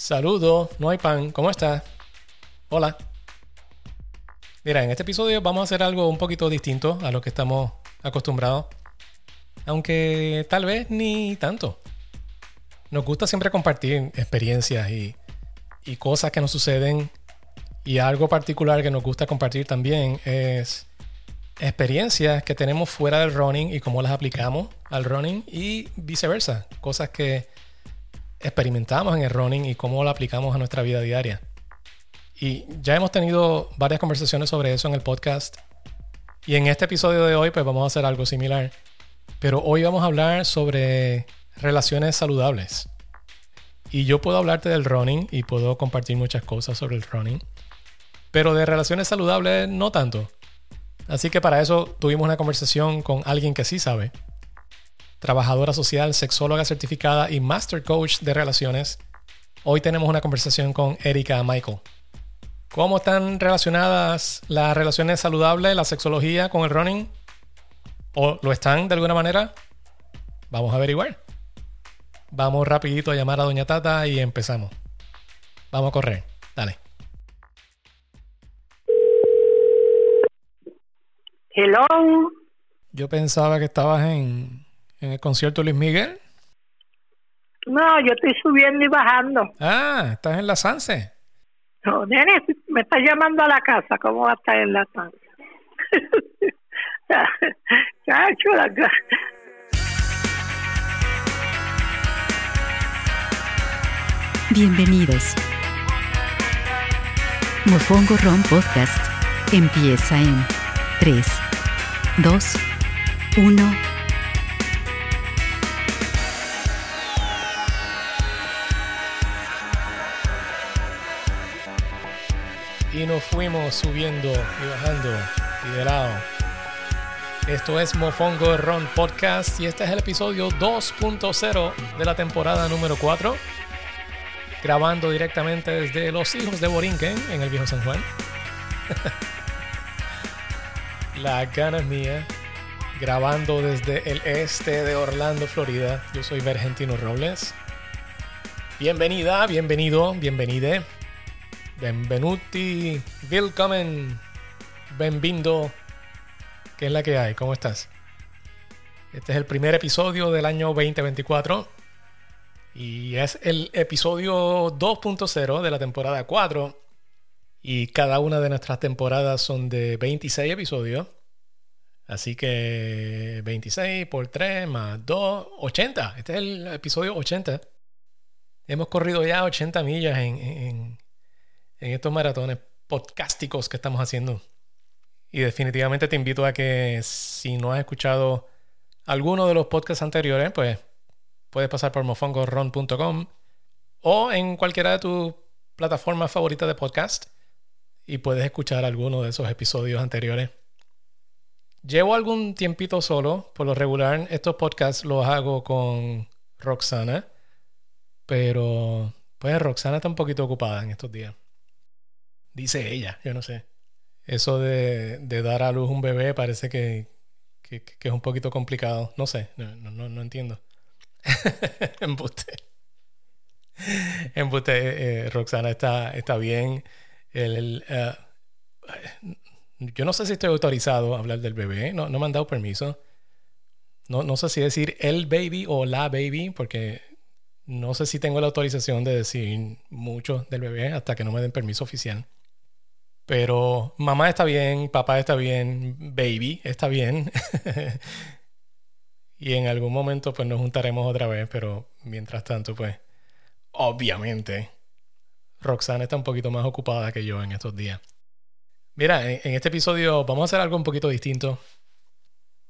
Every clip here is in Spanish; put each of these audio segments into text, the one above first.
Saludos, no hay pan, ¿cómo estás? Hola. Mira, en este episodio vamos a hacer algo un poquito distinto a lo que estamos acostumbrados. Aunque tal vez ni tanto. Nos gusta siempre compartir experiencias y, cosas que nos suceden. Y algo particular que nos gusta compartir también es experiencias que tenemos fuera del running y cómo las aplicamos al running y viceversa. Cosas que experimentamos en el running y cómo lo aplicamos a nuestra vida diaria. Y ya hemos tenido varias conversaciones sobre eso en el podcast. Y en este episodio de hoy pues vamos a hacer algo similar. Pero hoy vamos a hablar sobre relaciones saludables. Y yo puedo hablarte del running y puedo compartir muchas cosas sobre el running. Pero de relaciones saludables no tanto. Así que para eso tuvimos una conversación con alguien que sí sabe trabajadora social, sexóloga certificada y master coach de relaciones. Hoy tenemos una conversación con Erika Michael. ¿Cómo están relacionadas las relaciones saludables, la sexología con el running? ¿O lo están de alguna manera? Vamos a averiguar. Vamos rapidito a llamar a Doña Tata y empezamos. Vamos a correr. Dale. Hello. Yo pensaba que estabas en, en el concierto Luis Miguel? No, yo estoy subiendo y bajando. Ah, estás en la Sanse. No, nene, me está llamando a la casa. ¿Cómo va a estar en la Sanse? Chacho, la Bienvenidos. Mofongo Ron Podcast empieza en 3, 2, 1. Y nos fuimos subiendo y bajando y de. Esto es Mofongo Ron Podcast y este es el episodio 2.0 de la temporada número 4. Grabando directamente desde Los Hijos de Borinquen en el Viejo San Juan. la gana es mía. Grabando desde el este de Orlando, Florida. Yo soy Vergentino Robles. Bienvenida, bienvenido, bienvenide Benvenuti, willkommen, benvindo. ¿Qué es la que hay? ¿Cómo estás? Este es el primer episodio del año 2024 y es el episodio 2.0 de la temporada 4 y cada una de nuestras temporadas son de 26 episodios. Así que 26 por 3 más 2, 80. Este es el episodio 80. Hemos corrido ya 80 millas en, en estos maratones podcásticos que estamos haciendo. Y definitivamente te invito a que si no has escuchado alguno de los podcasts anteriores, pues puedes pasar por mofongoron.com o en cualquiera de tus plataformas favoritas de podcast y puedes escuchar alguno de esos episodios anteriores. Llevo algún tiempito solo, por lo regular estos podcasts los hago con Roxana, pero pues Roxana está un poquito ocupada en estos días. Dice ella, yo no sé. Eso de, dar a luz un bebé parece que, es un poquito complicado. No sé, no, no, no entiendo. Embuste. Embuste, eh, eh, Roxana está, está bien. El, eh, yo no sé si estoy autorizado a hablar del bebé. No, no me han dado permiso. No, no sé si decir el baby o la baby, porque no sé si tengo la autorización de decir mucho del bebé hasta que no me den permiso oficial. Pero mamá está bien, papá está bien, baby está bien. y en algún momento pues nos juntaremos otra vez, pero mientras tanto pues obviamente Roxana está un poquito más ocupada que yo en estos días. Mira, en, este episodio vamos a hacer algo un poquito distinto.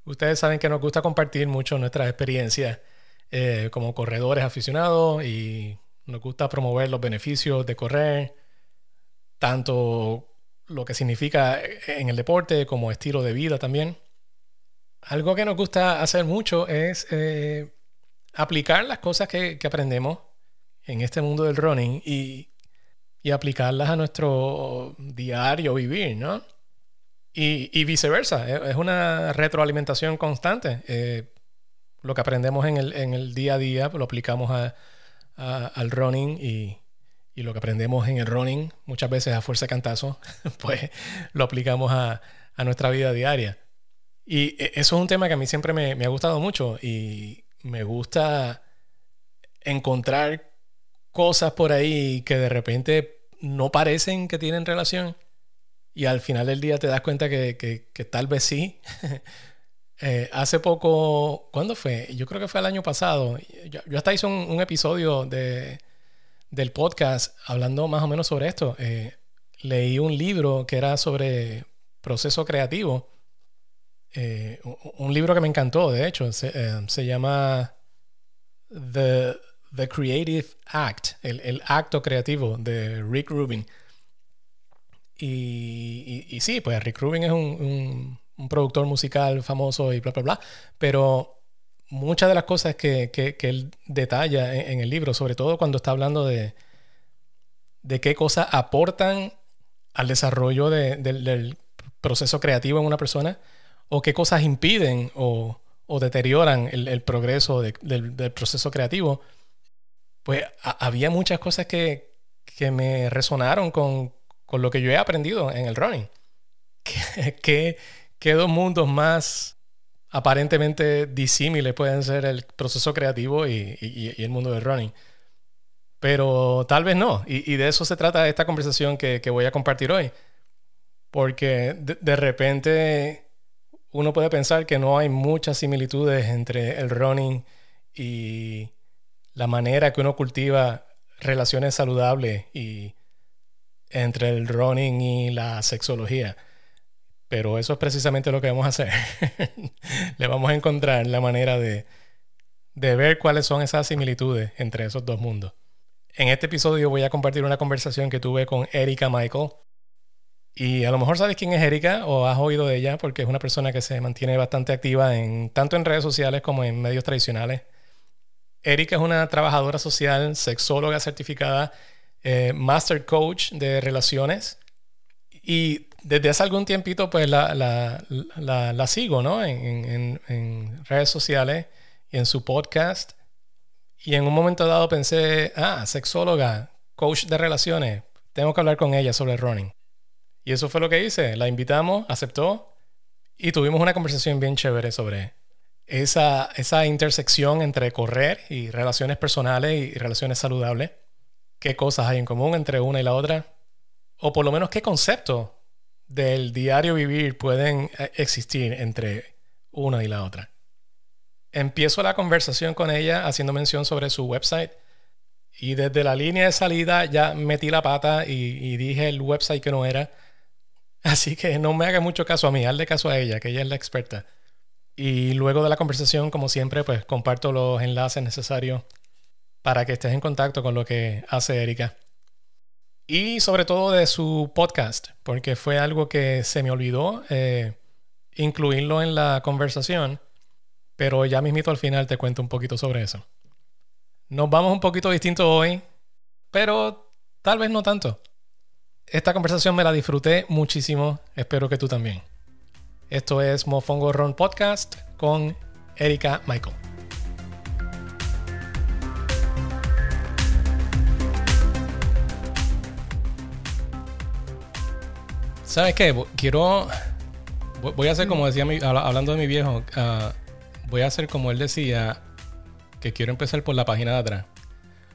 Ustedes saben que nos gusta compartir mucho nuestras experiencias eh, como corredores aficionados y nos gusta promover los beneficios de correr, tanto lo que significa en el deporte como estilo de vida también. Algo que nos gusta hacer mucho es eh, aplicar las cosas que, aprendemos en este mundo del running y, aplicarlas a nuestro diario vivir, ¿no? Y, viceversa, es una retroalimentación constante. Eh, lo que aprendemos en el, día a día lo aplicamos al running y, y lo que aprendemos en el running, muchas veces a fuerza de cantazo, pues lo aplicamos a, a nuestra vida diaria. Y e, eso es un tema que a mí siempre me, me ha gustado mucho y me gusta encontrar cosas por ahí que de repente no parecen que tienen relación y al final del día te das cuenta que, que, tal vez sí. Eh, hace poco, ¿cuándo fue? Yo creo que fue el año pasado. Yo, hasta hice un, episodio de, del podcast hablando más o menos sobre esto. Eh, leí un libro que era sobre proceso creativo. Eh, un libro que me encantó, de hecho, se, se llama The The Creative Act, el, acto creativo de Rick Rubin. Y, sí, pues Rick Rubin es un, productor musical famoso y bla, bla, bla. Pero muchas de las cosas que, él detalla en, el libro, sobre todo cuando está hablando de, de qué cosas aportan al desarrollo del proceso creativo en una persona, o qué cosas impiden o, deterioran el, progreso del proceso creativo pues había muchas cosas que, me resonaron con, lo que yo he aprendido en el running. ¿Qué, dos mundos más aparentemente disímiles pueden ser el proceso creativo y, el mundo del running? Pero tal vez no. Y, de eso se trata esta conversación que, voy a compartir hoy. Porque de, repente uno puede pensar que no hay muchas similitudes entre el running y, la manera que uno cultiva relaciones saludables y entre el running y la sexología. Pero eso es precisamente lo que vamos a hacer. Le vamos a encontrar la manera de, de ver cuáles son esas similitudes entre esos dos mundos. En este episodio voy a compartir una conversación que tuve con Erika Michael. Y a lo mejor sabes quién es Erika o has oído de ella porque es una persona que se mantiene bastante activa en tanto en redes sociales como en medios tradicionales. Erika es una trabajadora social, sexóloga certificada, eh, master coach de relaciones. Y desde hace algún tiempito, pues la, la, sigo, ¿no? En, en, redes sociales y en su podcast. Y en un momento dado pensé, ah, sexóloga, coach de relaciones, tengo que hablar con ella sobre running. Y eso fue lo que hice. La invitamos, aceptó y tuvimos una conversación bien chévere sobre esa, esa intersección entre correr y relaciones personales y relaciones saludables. ¿Qué cosas hay en común entre una y la otra? O por lo menos qué conceptos del diario vivir pueden eh, existir entre una y la otra. Empiezo la conversación con ella haciendo mención sobre su website y desde la línea de salida ya metí la pata y, dije el website que no era. Así que no me haga mucho caso a mí, hazle caso a ella, que ella es la experta. Y luego de la conversación, como siempre, pues comparto los enlaces necesarios para que estés en contacto con lo que hace Erika. Y sobre todo de su podcast, porque fue algo que se me olvidó eh, incluirlo en la conversación, pero ya mismito al final te cuento un poquito sobre eso. Nos vamos un poquito distinto hoy, pero tal vez no tanto. Esta conversación me la disfruté muchísimo, espero que tú también. Esto es Mofongo Ron Podcast con Erika Michael. ¿Sabes qué? Quiero. Voy a hacer como decía, hablando de mi viejo, ah, voy a hacer como él decía, que quiero empezar por la página de atrás.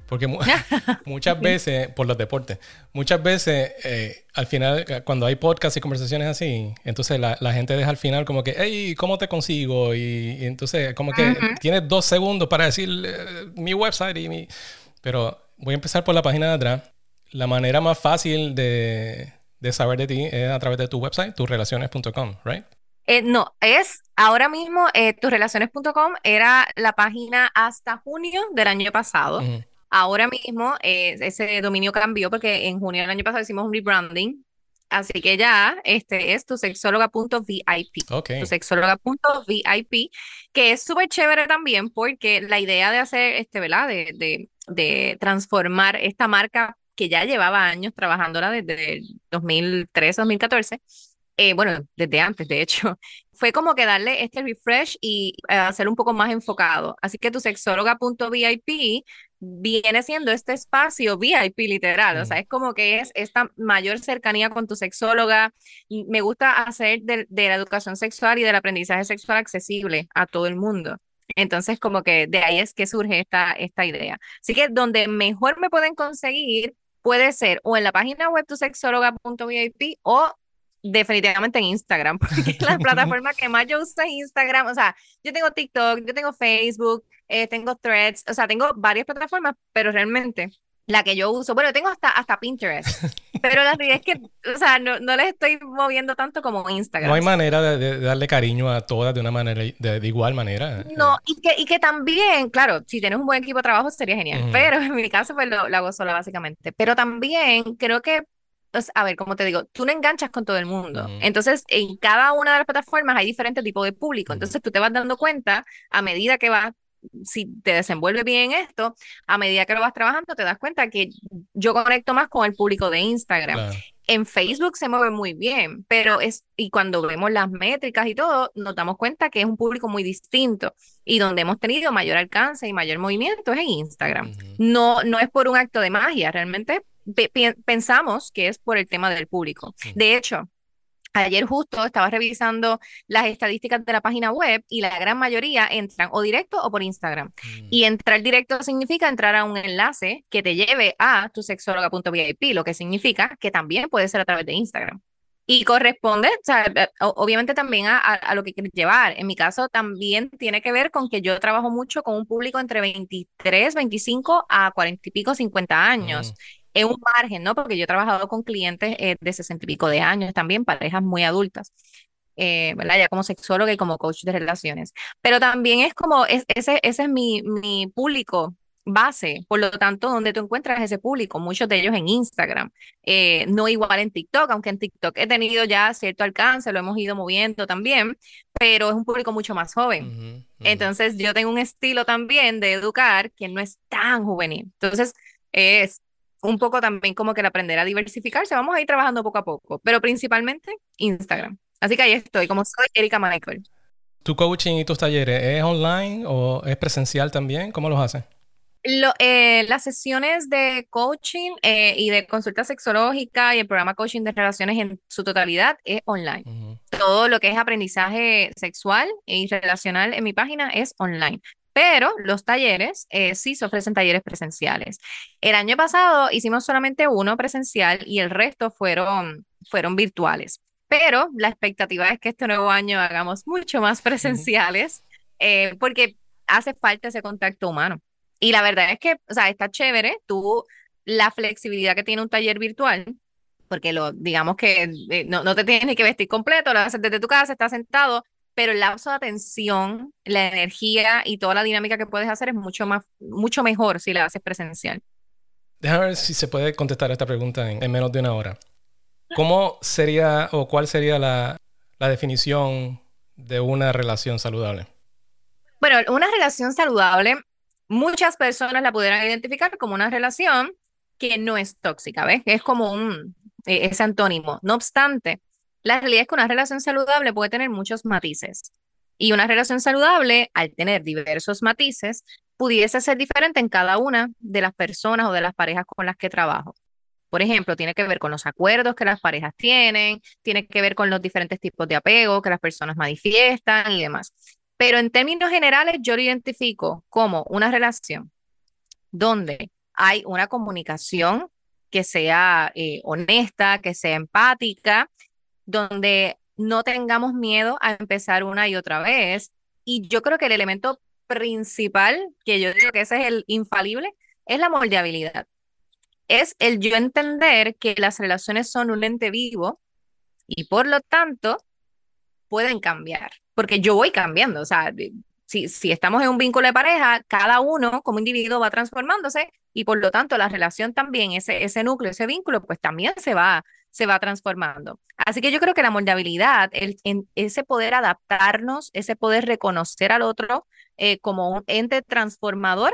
Porque muchas veces, por los deportes, muchas veces eh, al final, eh, cuando hay podcasts y conversaciones así, entonces la, gente deja al final como que, hey, ¿cómo te consigo? Y, entonces como que tienes dos segundos para decir eh, mi website y mi... Pero voy a empezar por la página de atrás. La manera más fácil de, de saber de ti es a través de tu website, tusrelaciones.com, ¿right? no, es ahora mismo tusrelaciones.com era la página hasta junio del año pasado. Ahora mismo eh, ese dominio cambió porque en junio del año pasado hicimos un rebranding. Así que ya este es tu sexóloga.vip. Okay. Tu sexóloga.vip, que es súper chévere también porque la idea de hacer, este, ¿verdad? De, de, de transformar esta marca que ya llevaba años trabajándola desde 2013, 2014. Eh, bueno, desde antes, de hecho, fue como que darle este refresh y eh, hacer un poco más enfocado. Así que tu sexóloga.vip viene siendo este espacio VIP literal, o sea, es como que es esta mayor cercanía con tu sexóloga. Me gusta hacer de, de la educación sexual y del aprendizaje sexual accesible a todo el mundo. Entonces, como que de ahí es que surge esta, esta idea. Así que donde mejor me pueden conseguir puede ser o en la página web tusexóloga.vip o definitivamente en Instagram, porque la plataforma que más yo uso es Instagram. O sea, yo tengo TikTok, yo tengo Facebook, eh, tengo Threads, o sea, tengo varias plataformas, pero realmente la que yo uso, bueno, tengo hasta, hasta Pinterest, pero la realidad es que, o sea, no, no les estoy moviendo tanto como Instagram. No hay manera de, darle cariño a todas de una manera, de, igual manera. No, y que, y que también, claro, si tienes un buen equipo de trabajo sería genial, pero en mi caso pues lo, lo, hago sola básicamente, pero también creo que a ver, como te digo, tú no enganchas con todo el mundo. Entonces, en cada una de las plataformas hay diferentes tipos de público. Entonces, tú te vas dando cuenta a medida que vas, si te desenvuelves bien esto, a medida que lo vas trabajando, te das cuenta que yo conecto más con el público de Instagram. En Facebook se mueve muy bien, pero es, y cuando vemos las métricas y todo, nos damos cuenta que es un público muy distinto y donde hemos tenido mayor alcance y mayor movimiento es en Instagram. No, no es por un acto de magia, realmente pensamos que es por el tema del público. De hecho, Ayer justo estaba revisando las estadísticas de la página web y la gran mayoría entran o directo o por Instagram. Mm. Y entrar directo significa entrar a un enlace que te lleve a tu sexóloga.vip, lo que significa que también puede ser a través de Instagram. Y corresponde, o sea, eh, obviamente también a, a, lo que quieres llevar. En mi caso también tiene que ver con que yo trabajo mucho con un público entre 23, 25 a 40 y pico, 50 años. Mm es un margen, ¿no? Porque yo he trabajado con clientes eh, de sesenta y pico de años también, parejas muy adultas, eh, ¿verdad? Ya como sexóloga y como coach de relaciones. Pero también es como, ese, ese es mi, mi público base, por lo tanto, donde tú encuentras ese público, muchos de ellos en Instagram, eh, no igual en TikTok, aunque en TikTok he tenido ya cierto alcance, lo hemos ido moviendo también, pero es un público mucho más joven. Entonces, yo tengo un estilo también de educar que no es tan juvenil. Entonces, es un poco también como que el aprender a diversificarse. Vamos a ir trabajando poco a poco, pero principalmente Instagram. Así que ahí estoy, como soy Erika Michael. ¿Tu coaching y tus talleres es online o es presencial también? ¿Cómo los haces? Lo, eh, las sesiones de coaching eh, y de consulta sexológica y el programa coaching de relaciones en su totalidad es online. Todo lo que es aprendizaje sexual y relacional en mi página es online pero los talleres eh, sí se ofrecen talleres presenciales. El año pasado hicimos solamente uno presencial y el resto fueron, fueron virtuales. Pero la expectativa es que este nuevo año hagamos mucho más presenciales eh, porque hace falta ese contacto humano. Y la verdad es que, o sea, está chévere tú la flexibilidad que tiene un taller virtual, porque lo, digamos que eh, no, no, te tienes ni que vestir completo, lo haces desde tu casa, estás sentado, pero el lapso de atención, la energía y toda la dinámica que puedes hacer es mucho, más, mucho mejor si la haces presencial. Déjame ver si se puede contestar esta pregunta en, menos de una hora. ¿Cómo sería o cuál sería la, la definición de una relación saludable? Bueno, una relación saludable, muchas personas la pudieran identificar como una relación que no es tóxica, ¿ves? Es como un, e, ese antónimo. No obstante, la realidad es que una relación saludable puede tener muchos matices. Y una relación saludable, al tener diversos matices, pudiese ser diferente en cada una de las personas o de las parejas con las que trabajo. Por ejemplo, tiene que ver con los acuerdos que las parejas tienen, tiene que ver con los diferentes tipos de apego que las personas manifiestan y demás. Pero en términos generales, yo lo identifico como una relación donde hay una comunicación que sea eh, honesta, que sea empática donde no tengamos miedo a empezar una y otra vez. Y yo creo que el elemento principal, que yo digo que ese es el infalible, es la moldeabilidad. Es el yo entender que las relaciones son un ente vivo y por lo tanto pueden cambiar, porque yo voy cambiando, o sea, si, si estamos en un vínculo de pareja, cada uno como individuo va transformándose y por lo tanto la relación también, ese, ese núcleo, ese vínculo, pues también se va, se va transformando. Así que yo creo que la moldeabilidad, el, ese poder adaptarnos, ese poder reconocer al otro eh, como un ente transformador,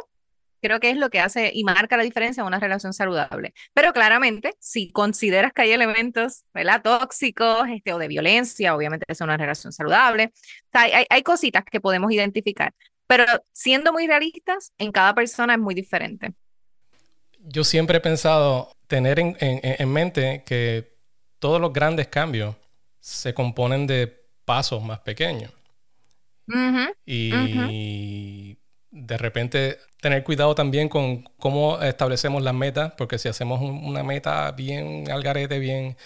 creo que es lo que hace y marca la diferencia en una relación saludable. Pero claramente, si consideras que hay elementos ¿verdad? tóxicos este, o de violencia, obviamente es una relación saludable. hay, hay cositas que podemos identificar, pero siendo muy realistas, en cada persona es muy diferente. Yo siempre he pensado tener en, en, mente que todos los grandes cambios se componen de pasos más pequeños. y de repente tener cuidado también con cómo establecemos las metas, porque si hacemos una meta bien al garete, bien,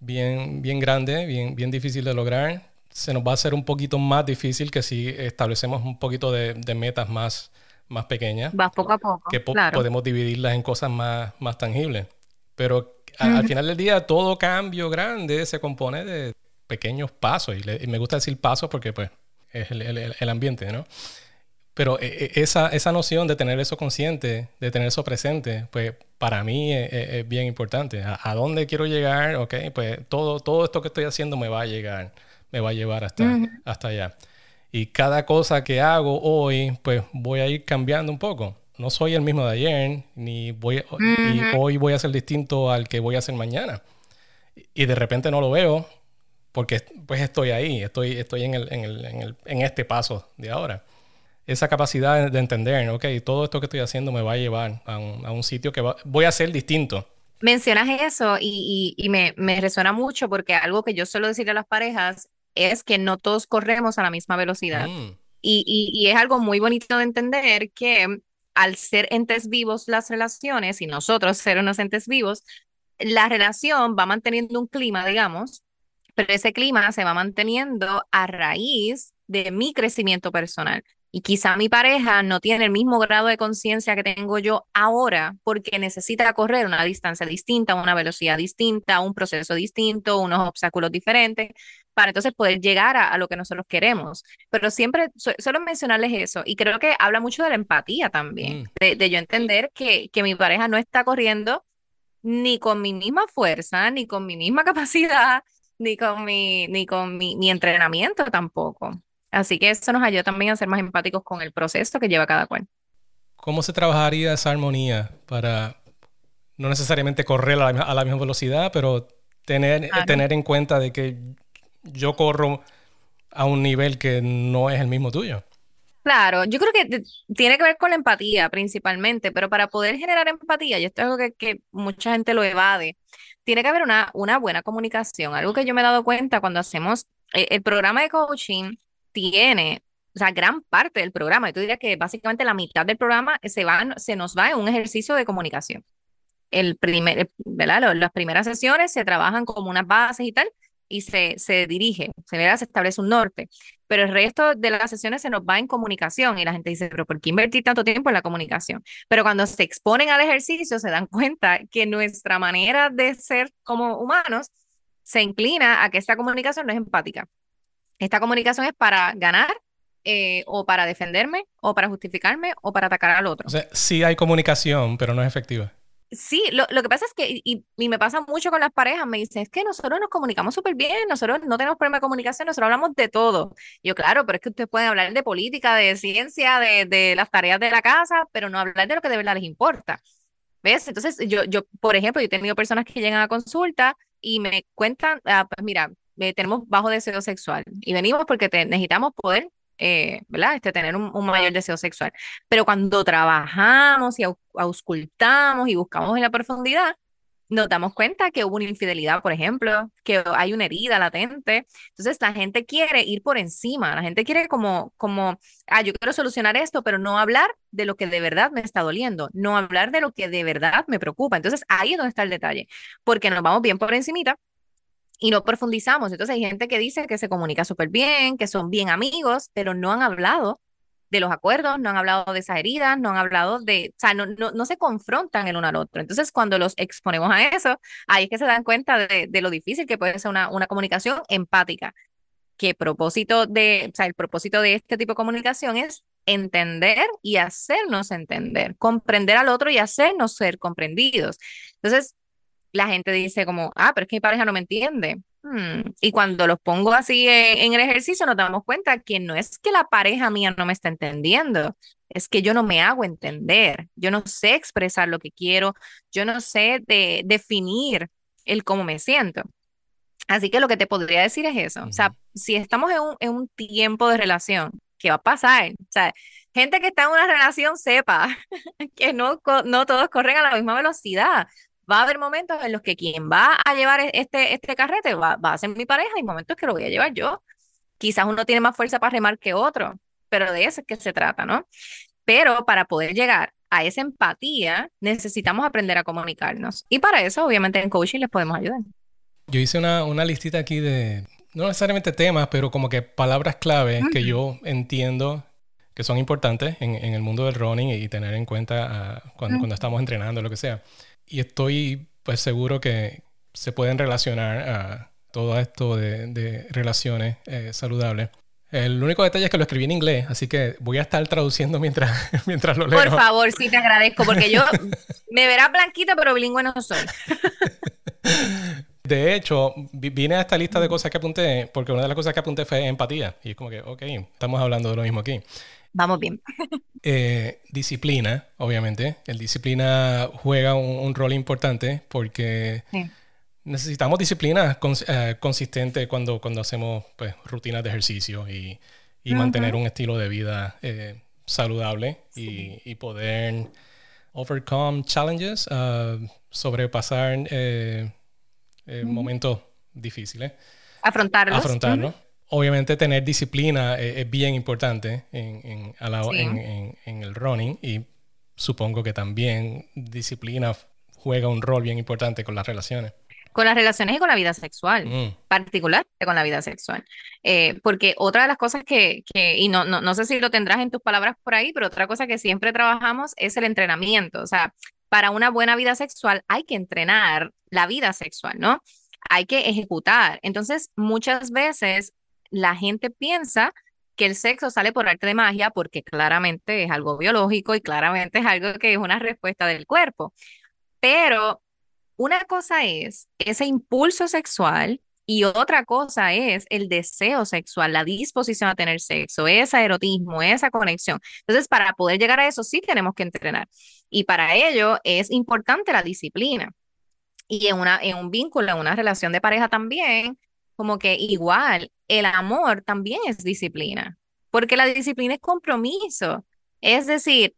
bien, bien grande, bien, bien difícil de lograr, se nos va a hacer un poquito más difícil que si establecemos un poquito de, metas más, más pequeñas. Va poco a poco. Que podemos dividirlas en cosas más, más tangibles. Pero al final del día, todo cambio grande se compone de pequeños pasos. Y, me gusta decir pasos porque, pues, es el, el ambiente, ¿no? Pero eh, eh, esa, esa noción de tener eso consciente, de tener eso presente, pues para mí es, bien importante. ¿A, dónde quiero llegar? Ok, pues todo, todo esto que estoy haciendo me va a llegar, me va a llevar hasta, hasta allá. Y cada cosa que hago hoy, pues voy a ir cambiando un poco. No soy el mismo de ayer, ni voy, hoy voy a ser distinto al que voy a hacer mañana. Y de repente no lo veo porque pues estoy ahí, estoy, estoy en, el, en, el, en, el, en este paso de ahora esa capacidad de entender, ok, todo esto que estoy haciendo me va a llevar a un, sitio que voy a ser distinto. Mencionas eso y, me, resuena mucho porque algo que yo suelo decirle a las parejas es que no todos corremos a la misma velocidad. Mm. Y, es algo muy bonito de entender que al ser entes vivos las relaciones y nosotros ser unos entes vivos, la relación va manteniendo un clima, digamos, pero ese clima se va manteniendo a raíz de mi crecimiento personal. Y quizá mi pareja no tiene el mismo grado de conciencia que tengo yo ahora porque necesita correr una distancia distinta, una velocidad distinta, un proceso distinto, unos obstáculos diferentes, para entonces poder llegar a, lo que nosotros queremos. Pero siempre solo mencionarles eso. Y creo que habla mucho de la empatía también, mm. de, yo entender que, que mi pareja no está corriendo ni con mi misma fuerza, ni con mi misma capacidad, ni con mi, ni con mi, mi entrenamiento tampoco. Así que eso nos ayuda también a ser más empáticos con el proceso que lleva cada cual. ¿Cómo se trabajaría esa armonía para no necesariamente correr a la, misma velocidad, pero tener, tener en cuenta de que yo corro a un nivel que no es el mismo tuyo? Claro, yo creo que tiene que ver con la empatía principalmente, pero para poder generar empatía, y esto es algo que, mucha gente lo evade, tiene que haber una, una buena comunicación. Algo que yo me he dado cuenta cuando hacemos eh, el programa de coaching, tiene, o sea, gran parte del programa, yo diría que básicamente la mitad del programa se, va, se nos va en un ejercicio de comunicación. El primer, ¿verdad? Las primeras sesiones se trabajan como unas bases y tal, y se, se dirige, se, se establece un norte. Pero el resto de las sesiones se nos va en comunicación y la gente dice, pero ¿por qué invertir tanto tiempo en la comunicación? Pero cuando se exponen al ejercicio se dan cuenta que nuestra manera de ser como humanos se inclina a que esta comunicación no es empática. Esta comunicación es para ganar eh, o para defenderme o para justificarme o para atacar al otro. Sí hay comunicación, pero no es efectiva. Sí, lo, lo que pasa es que, y, me pasa mucho con las parejas, me dicen, es que nosotros nos comunicamos súper bien, nosotros no tenemos problema de comunicación, nosotros hablamos de todo. yo, claro, pero es que ustedes pueden hablar de política, de ciencia, de, de las tareas de la casa, pero no hablar de lo que de verdad les importa. ¿Ves? Entonces, yo, yo, por ejemplo, yo he tenido personas que llegan a consulta y me cuentan, ah, pues mira, eh, tenemos bajo deseo sexual y venimos porque necesitamos poder, eh, ¿verdad? Este, tener un, mayor deseo sexual. Pero cuando trabajamos y auscultamos y buscamos en la profundidad, nos damos cuenta que hubo una infidelidad, por ejemplo, que hay una herida latente. Entonces la gente quiere ir por encima, la gente quiere como, como, ah, yo quiero solucionar esto, pero no hablar de lo que de verdad me está doliendo, no hablar de lo que de verdad me preocupa. Entonces ahí es donde está el detalle, porque nos vamos bien por encimita y no profundizamos. Entonces hay gente que dice que se comunica súper bien, que son bien amigos, pero no han hablado de los acuerdos, no han hablado de esas heridas, no han hablado de, o sea, no, no, se confrontan el uno al otro. Entonces cuando los exponemos a eso, ahí es que se dan cuenta de, de lo difícil que puede ser una, una comunicación empática. Que propósito de, o sea, el propósito de este tipo de comunicación es entender y hacernos entender, comprender al otro y hacernos ser comprendidos. Entonces, la gente dice como, ah, pero es que mi pareja no me entiende. Hmm, y cuando los pongo así en, el ejercicio, nos damos cuenta que no es que la pareja mía no me está entendiendo, es que yo no me hago entender, yo no sé expresar lo que quiero, yo no sé de, definir el cómo me siento. Así que lo que te podría decir es eso. O sea, si estamos en un, en un tiempo de relación, ¿qué va a pasar? O sea, gente que está en una relación sepa que no, no todos corren a la misma velocidad. Va a haber momentos en los que quien va a llevar e, este, este carrete va, va a ser mi pareja y momentos que lo voy a llevar yo. Quizás uno tiene más fuerza para remar que otro, pero de eso es que se trata, ¿no? Pero para poder llegar a esa empatía, necesitamos aprender a comunicarnos. Y para eso, obviamente, en coaching les podemos ayudar. Yo hice una, una listita aquí de, no necesariamente temas, pero como que palabras clave que yo entiendo que son importantes en, en, el mundo del running y tener en cuenta ah, cuando, cuando, estamos entrenando, lo que sea. Y estoy pues seguro que se pueden relacionar a todo esto de, de relaciones eh, saludables. El único detalle es que lo escribí en inglés, así que voy a estar traduciendo mientras, mientras lo leo. Por favor, sí te agradezco, porque yo me verás blanquita, pero bilingüe no soy. De hecho, vine a esta lista de cosas que apunté, porque una de las cosas que apunté fue empatía. Y es como que, ok, estamos hablando de lo mismo aquí. Vamos bien. Eh, disciplina, obviamente. El disciplina juega un, rol importante porque necesitamos disciplina eh, consistente cuando, cuando hacemos pues, rutinas de ejercicio y, mantener un estilo de vida eh, saludable y, poder overcome challenges, uh, sobrepasar eh, momentos difíciles. Afrontarlos. Afrontarlos. Obviamente tener disciplina eh, es, bien importante en, en, en, en, el running y supongo que también disciplina juega un rol bien importante con las relaciones. Con las relaciones y con la vida sexual, mm. particular con la vida sexual. Eh, porque otra de las cosas que, que y no, no, no sé si lo tendrás en tus palabras por ahí, pero otra cosa que siempre trabajamos es el entrenamiento. O sea, para una buena vida sexual hay que entrenar la vida sexual, ¿no? Hay que ejecutar. Entonces, muchas veces la gente piensa que el sexo sale por arte de magia porque claramente es algo biológico y claramente es algo que es una respuesta del cuerpo. Pero una cosa es ese impulso sexual y otra cosa es el deseo sexual, la disposición a tener sexo, ese erotismo, esa conexión. Entonces, para poder llegar a eso, sí tenemos que entrenar. Y para ello es importante la disciplina. Y en, una, en un vínculo, en una relación de pareja también, como que igual, el amor también es disciplina, porque la disciplina es compromiso. Es decir,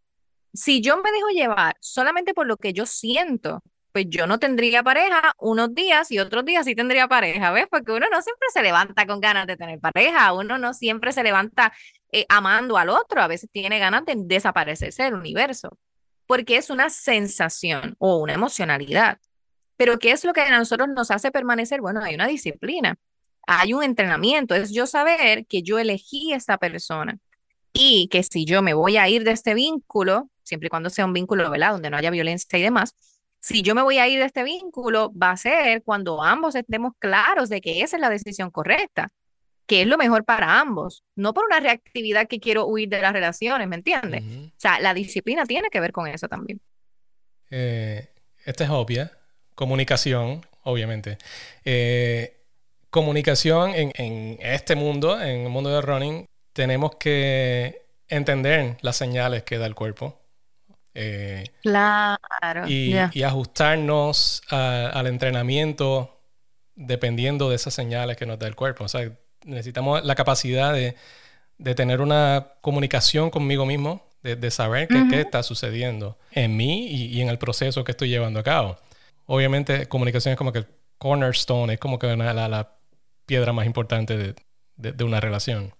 si yo me dejo llevar solamente por lo que yo siento, pues yo no tendría pareja unos días y otros días sí tendría pareja, ¿ves? Porque uno no siempre se levanta con ganas de tener pareja, uno no siempre se levanta eh, amando al otro, a veces tiene ganas de desaparecerse del universo, porque es una sensación o una emocionalidad. Pero ¿qué es lo que a nosotros nos hace permanecer? Bueno, hay una disciplina, hay un entrenamiento, es yo saber que yo elegí a esta persona y que si yo me voy a ir de este vínculo, siempre y cuando sea un vínculo, ¿verdad? Donde no haya violencia y demás, si yo me voy a ir de este vínculo, va a ser cuando ambos estemos claros de que esa es la decisión correcta, que es lo mejor para ambos, no por una reactividad que quiero huir de las relaciones, ¿me entiendes? O sea, la disciplina tiene que ver con eso también. Eh, esta es obvia, comunicación, obviamente. Eh, comunicación en, en este mundo, en el mundo del running, tenemos que entender las señales que da el cuerpo eh, claro. Y, ajustarnos al entrenamiento dependiendo de esas señales que nos da el cuerpo. O sea, necesitamos la capacidad de, tener una comunicación conmigo mismo, de, saber qué, está sucediendo en mí y, en el proceso que estoy llevando a cabo. Obviamente, comunicación es como que el cornerstone, es como que la, piedra más importante de una relación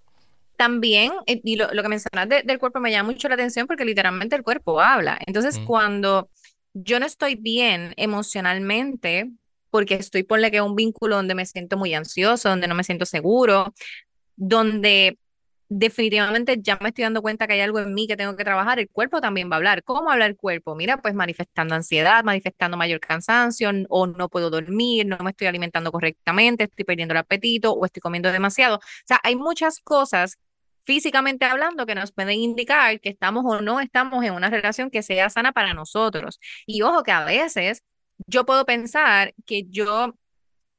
también, eh, y lo, que mencionas del cuerpo me llama mucho la atención porque literalmente el cuerpo habla. Entonces, cuando yo no estoy bien emocionalmente, porque estoy por que un vínculo donde me siento muy ansioso, donde no me siento seguro, donde definitivamente ya me estoy dando cuenta que hay algo en mí que tengo que trabajar, el cuerpo también va a hablar. ¿Cómo habla el cuerpo? Mira, pues manifestando ansiedad, manifestando mayor cansancio, o no puedo dormir, no me estoy alimentando correctamente, estoy perdiendo el apetito o estoy comiendo demasiado. O sea, hay muchas cosas físicamente hablando que nos pueden indicar que estamos o no estamos en una relación que sea sana para nosotros. Y ojo que a veces yo puedo pensar que yo,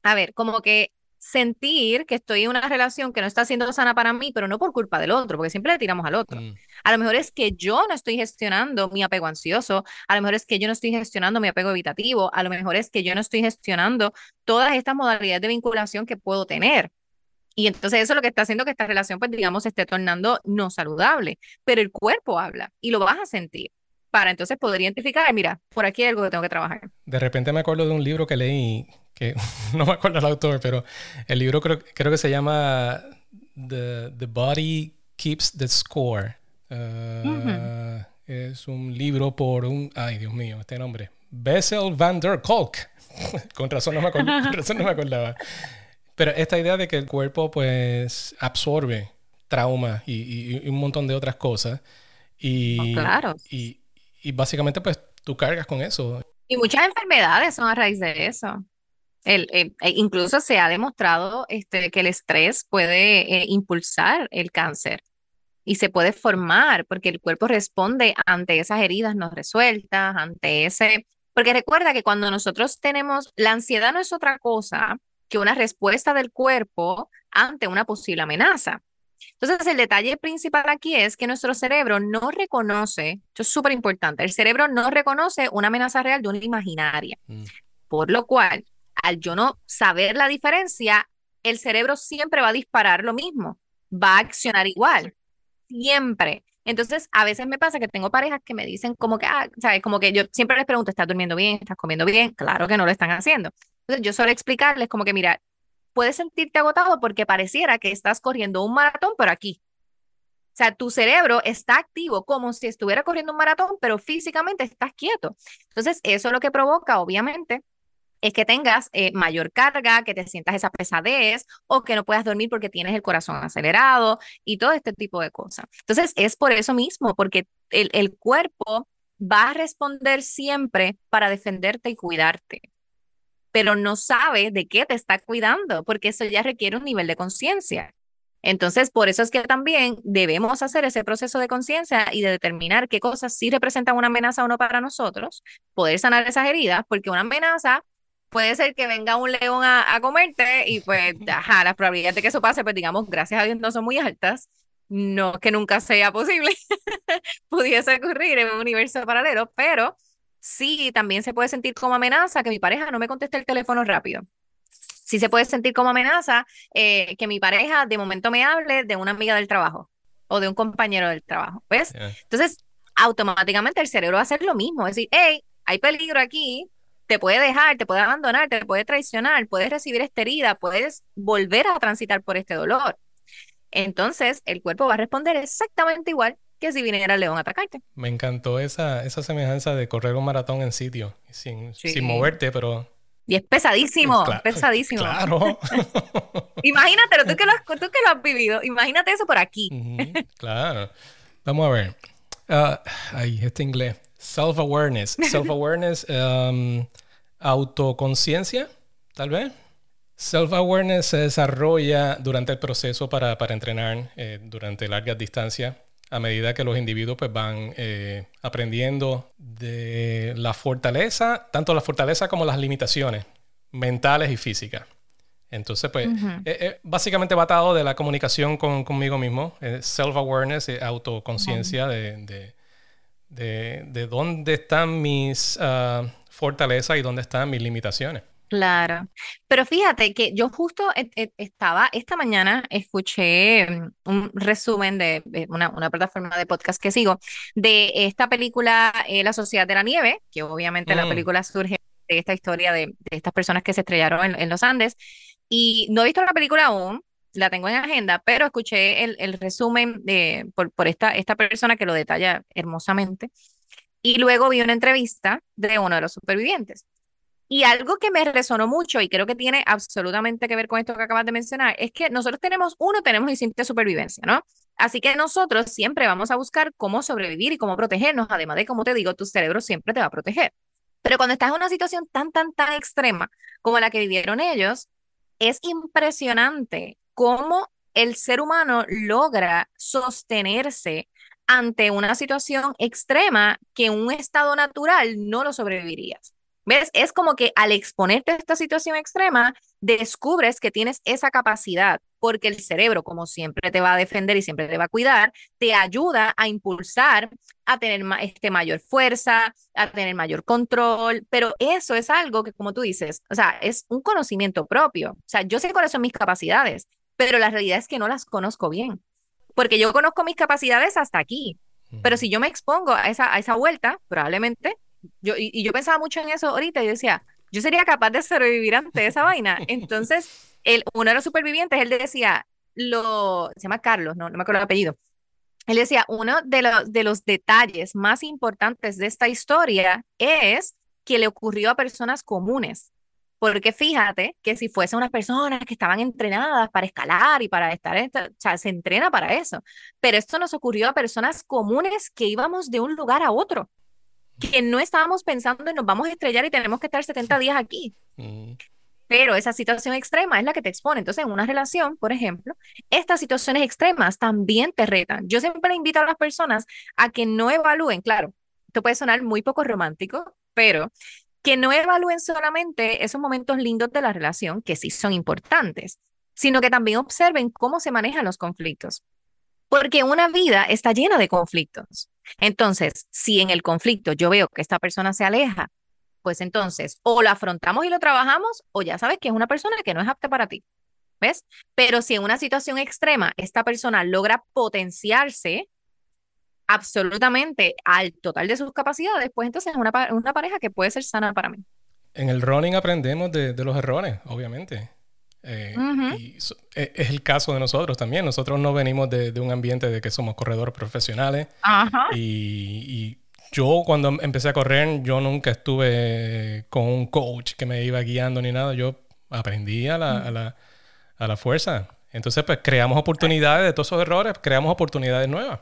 a ver, como que sentir que estoy en una relación que no está siendo sana para mí, pero no por culpa del otro, porque siempre le tiramos al otro. Mm. A lo mejor es que yo no estoy gestionando mi apego ansioso, a lo mejor es que yo no estoy gestionando mi apego evitativo, a lo mejor es que yo no estoy gestionando todas estas modalidades de vinculación que puedo tener. Y entonces eso es lo que está haciendo que esta relación, pues digamos, se esté tornando no saludable. Pero el cuerpo habla y lo vas a sentir para entonces poder identificar, mira, por aquí hay algo que tengo que trabajar. De repente me acuerdo de un libro que leí, que no me acuerdo el autor, pero el libro creo, creo que se llama The, The Body Keeps the Score. Uh, es un libro por un, ay Dios mío, este nombre, Bessel van der Kolk. con, razón no me con razón no me acordaba. Pero esta idea de que el cuerpo pues absorbe trauma y, un montón de otras cosas. Y, oh, claro. Y, básicamente pues tú cargas con eso. Y muchas enfermedades son a raíz de eso. El, e incluso se ha demostrado este, que el estrés puede eh, impulsar el cáncer y se puede formar porque el cuerpo responde ante esas heridas no resueltas, ante ese... Porque recuerda que cuando nosotros tenemos, la ansiedad no es otra cosa que una respuesta del cuerpo ante una posible amenaza. Entonces, el detalle principal aquí es que nuestro cerebro no reconoce, esto es súper importante, el cerebro no reconoce una amenaza real de una imaginaria. Mm. Por lo cual, al yo no saber la diferencia, el cerebro siempre va a disparar lo mismo, va a accionar igual, siempre. Entonces, a veces me pasa que tengo parejas que me dicen como que, ah, ¿sabes? Como que yo siempre les pregunto, ¿estás durmiendo bien? ¿Estás comiendo bien? Claro que no lo están haciendo. Entonces yo suelo explicarles como que, mira, puedes sentirte agotado porque pareciera que estás corriendo un maratón, pero aquí. O sea, tu cerebro está activo como si estuviera corriendo un maratón, pero físicamente estás quieto. Entonces, eso lo que provoca, obviamente, es que tengas eh, mayor carga, que te sientas esa pesadez o que no puedas dormir porque tienes el corazón acelerado y todo este tipo de cosas. Entonces, es por eso mismo, porque el cuerpo va a responder siempre para defenderte y cuidarte pero no sabe de qué te está cuidando, porque eso ya requiere un nivel de conciencia. Entonces, por eso es que también debemos hacer ese proceso de conciencia y de determinar qué cosas sí representan una amenaza o no para nosotros, poder sanar esas heridas, porque una amenaza puede ser que venga un león a, comerte y pues, ajá, las probabilidades de que eso pase, pues digamos, gracias a Dios no son muy altas, no que nunca sea posible, pudiese ocurrir en un universo paralelo, pero sí también se puede sentir como amenaza que mi pareja no me conteste el teléfono rápido. Sí se puede sentir como amenaza eh, que mi pareja de momento me hable de una amiga del trabajo o de un compañero del trabajo. ¿Ves? Entonces, automáticamente el cerebro va a hacer lo mismo. Es decir, hey, hay peligro aquí, te puede dejar, te puede abandonar, te puede traicionar, puedes recibir esta herida, puedes volver a transitar por este dolor. Entonces, el cuerpo va a responder exactamente igual que si viniera el león a atacarte. Me encantó esa, esa semejanza de correr un maratón en sitio, sin, sin moverte, pero... Y es pesadísimo, pesadísimo. Claro. Imagínatelo, tú que, lo, tú que lo has vivido, imagínate eso por aquí. claro. Vamos a ver. Ah, ay, este inglés. Self-awareness. Self-awareness, um, autoconciencia, tal vez. Self-awareness se desarrolla durante el proceso para, para entrenar eh, durante largas distancias a medida que los individuos pues, van eh, aprendiendo de la fortaleza, tanto la fortaleza como las limitaciones mentales y físicas. Entonces, pues, eh, eh, básicamente va atado de la comunicación con, conmigo mismo, self-awareness, autoconciencia de, de, de, dónde están mis uh, fortalezas y dónde están mis limitaciones. Claro, pero fíjate que yo justo e, e, estaba, esta mañana escuché mm, un resumen de una, plataforma de podcast que sigo de esta película eh, La Sociedad de la Nieve, que obviamente la mm. película surge de esta historia de, estas personas que se estrellaron en, los Andes, y no he visto la película aún, la tengo en agenda, pero escuché el, resumen de, por, por esta, esta persona que lo detalla hermosamente, y luego vi una entrevista de uno de los supervivientes. Y algo que me resonó mucho y creo que tiene absolutamente que ver con esto que acabas de mencionar, es que nosotros tenemos, uno, tenemos instinto de supervivencia, ¿no? Así que nosotros siempre vamos a buscar cómo sobrevivir y cómo protegernos, además de, como te digo, tu cerebro siempre te va a proteger. Pero cuando estás en una situación tan, tan, tan extrema como la que vivieron ellos, es impresionante cómo el ser humano logra sostenerse ante una situación extrema que un estado natural no lo sobrevivirías. ¿Ves? Es como que al exponerte a esta situación extrema, descubres que tienes esa capacidad porque el cerebro, como siempre te va a defender y siempre te va a cuidar, te ayuda a impulsar a tener este, mayor fuerza, a tener mayor control, pero eso es algo que, como tú dices, o sea, es un conocimiento propio. O sea, yo sé cuáles son mis capacidades, pero la realidad es que no las conozco bien, porque yo conozco mis capacidades hasta aquí, pero si yo me expongo a esa, a esa vuelta, probablemente, yo, y, yo pensaba mucho en eso ahorita, yo decía, yo sería capaz de sobrevivir ante esa vaina. Entonces, el, uno de los supervivientes, él decía, lo, se llama Carlos, no, no me acuerdo el apellido, él decía, uno de los, de los detalles más importantes de esta historia es que le ocurrió a personas comunes. Porque fíjate que si fuese unas personas que estaban entrenadas para escalar y para estar, o sea, se entrena para eso. Pero esto nos ocurrió a personas comunes que íbamos de un lugar a otro, que no estábamos pensando en nos vamos a estrellar y tenemos que estar 70 días aquí. Mm. Pero esa situación extrema es la que te expone. Entonces, en una relación, por ejemplo, estas situaciones extremas también te retan. Yo siempre invito a las personas a que no evalúen, claro, esto puede sonar muy poco romántico, pero que no evalúen solamente esos momentos lindos de la relación, que sí son importantes, sino que también observen cómo se manejan los conflictos. Porque una vida está llena de conflictos. Entonces, si en el conflicto yo veo que esta persona se aleja, pues entonces o lo afrontamos y lo trabajamos o ya sabes que es una persona que no es apta para ti. ¿Ves? Pero si en una situación extrema esta persona logra potenciarse absolutamente al total de sus capacidades, pues entonces es una, una pareja que puede ser sana para mí. En el running aprendemos de, los errores, obviamente. Eh, y e, es, el caso de nosotros también. Nosotros no venimos de, un ambiente de que somos corredores profesionales. Y, yo cuando empecé a correr, yo nunca estuve con un coach que me iba guiando ni nada. Yo aprendí a la, a la, a la fuerza. Entonces, pues creamos oportunidades de todos esos errores, creamos oportunidades nuevas.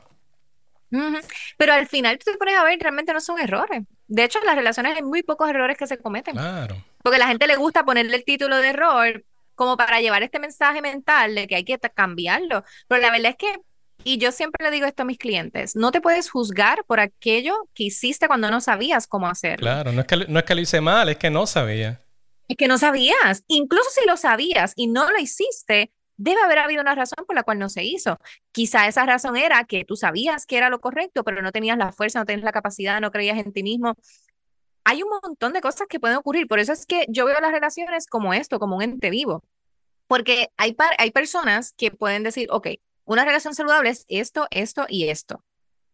Pero al final tú te pones a ver, realmente no son errores. De hecho, en las relaciones hay muy pocos errores que se cometen. Claro. Porque a la gente le gusta ponerle el título de error como para llevar este mensaje mental de que hay que cambiarlo. Pero la verdad es que, y yo siempre le digo esto a mis clientes, no te puedes juzgar por aquello que hiciste cuando no sabías cómo hacerlo. Claro, no es que, no es que lo hice mal, es que no sabía. Es que no sabías. Incluso si lo sabías y no lo hiciste, debe haber habido una razón por la cual no se hizo. Quizá esa razón era que tú sabías que era lo correcto, pero no tenías la fuerza, no tenías la capacidad, no creías en ti mismo. Hay un montón de cosas que pueden ocurrir. Por eso es que yo veo las relaciones como esto, como un ente vivo. Porque hay, hay personas que pueden decir, ok, una relación saludable es esto, esto y esto.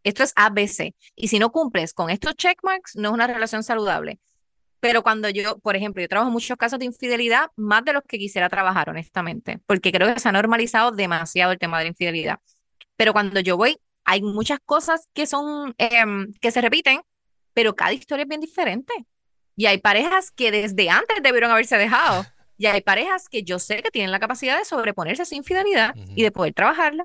Esto es ABC. Y si no cumples con estos checkmarks, no es una relación saludable. Pero cuando yo, por ejemplo, yo trabajo muchos casos de infidelidad, más de los que quisiera trabajar, honestamente, porque creo que se ha normalizado demasiado el tema de la infidelidad. Pero cuando yo voy, hay muchas cosas que son, em, que se repiten, pero cada historia es bien diferente. Y hay parejas que desde antes debieron haberse dejado. Y hay parejas que yo sé que tienen la capacidad de sobreponerse a esa infidelidad y de poder trabajarla.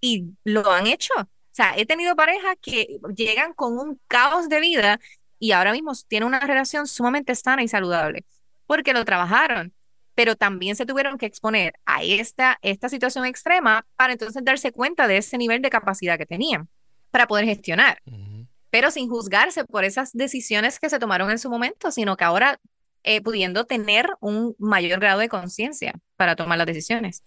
Y lo han hecho. O sea, he tenido parejas que llegan con un caos de vida y ahora mismo tiene una relación sumamente sana y saludable, porque lo trabajaron, pero también se tuvieron que exponer a esta, esta situación extrema para entonces darse cuenta de ese nivel de capacidad que tenían para poder gestionar, pero sin juzgarse por esas decisiones que se tomaron en su momento, sino que ahora eh, pudiendo tener un mayor grado de conciencia para tomar las decisiones.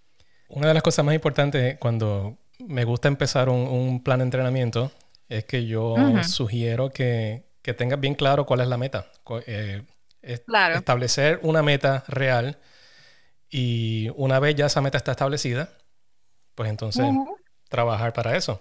Una de las cosas más importantes cuando me gusta empezar un, plan de entrenamiento es que yo sugiero que, que tengas bien claro cuál es la meta. Eh, establecer una meta real y una vez ya esa meta está establecida, pues entonces trabajar para eso.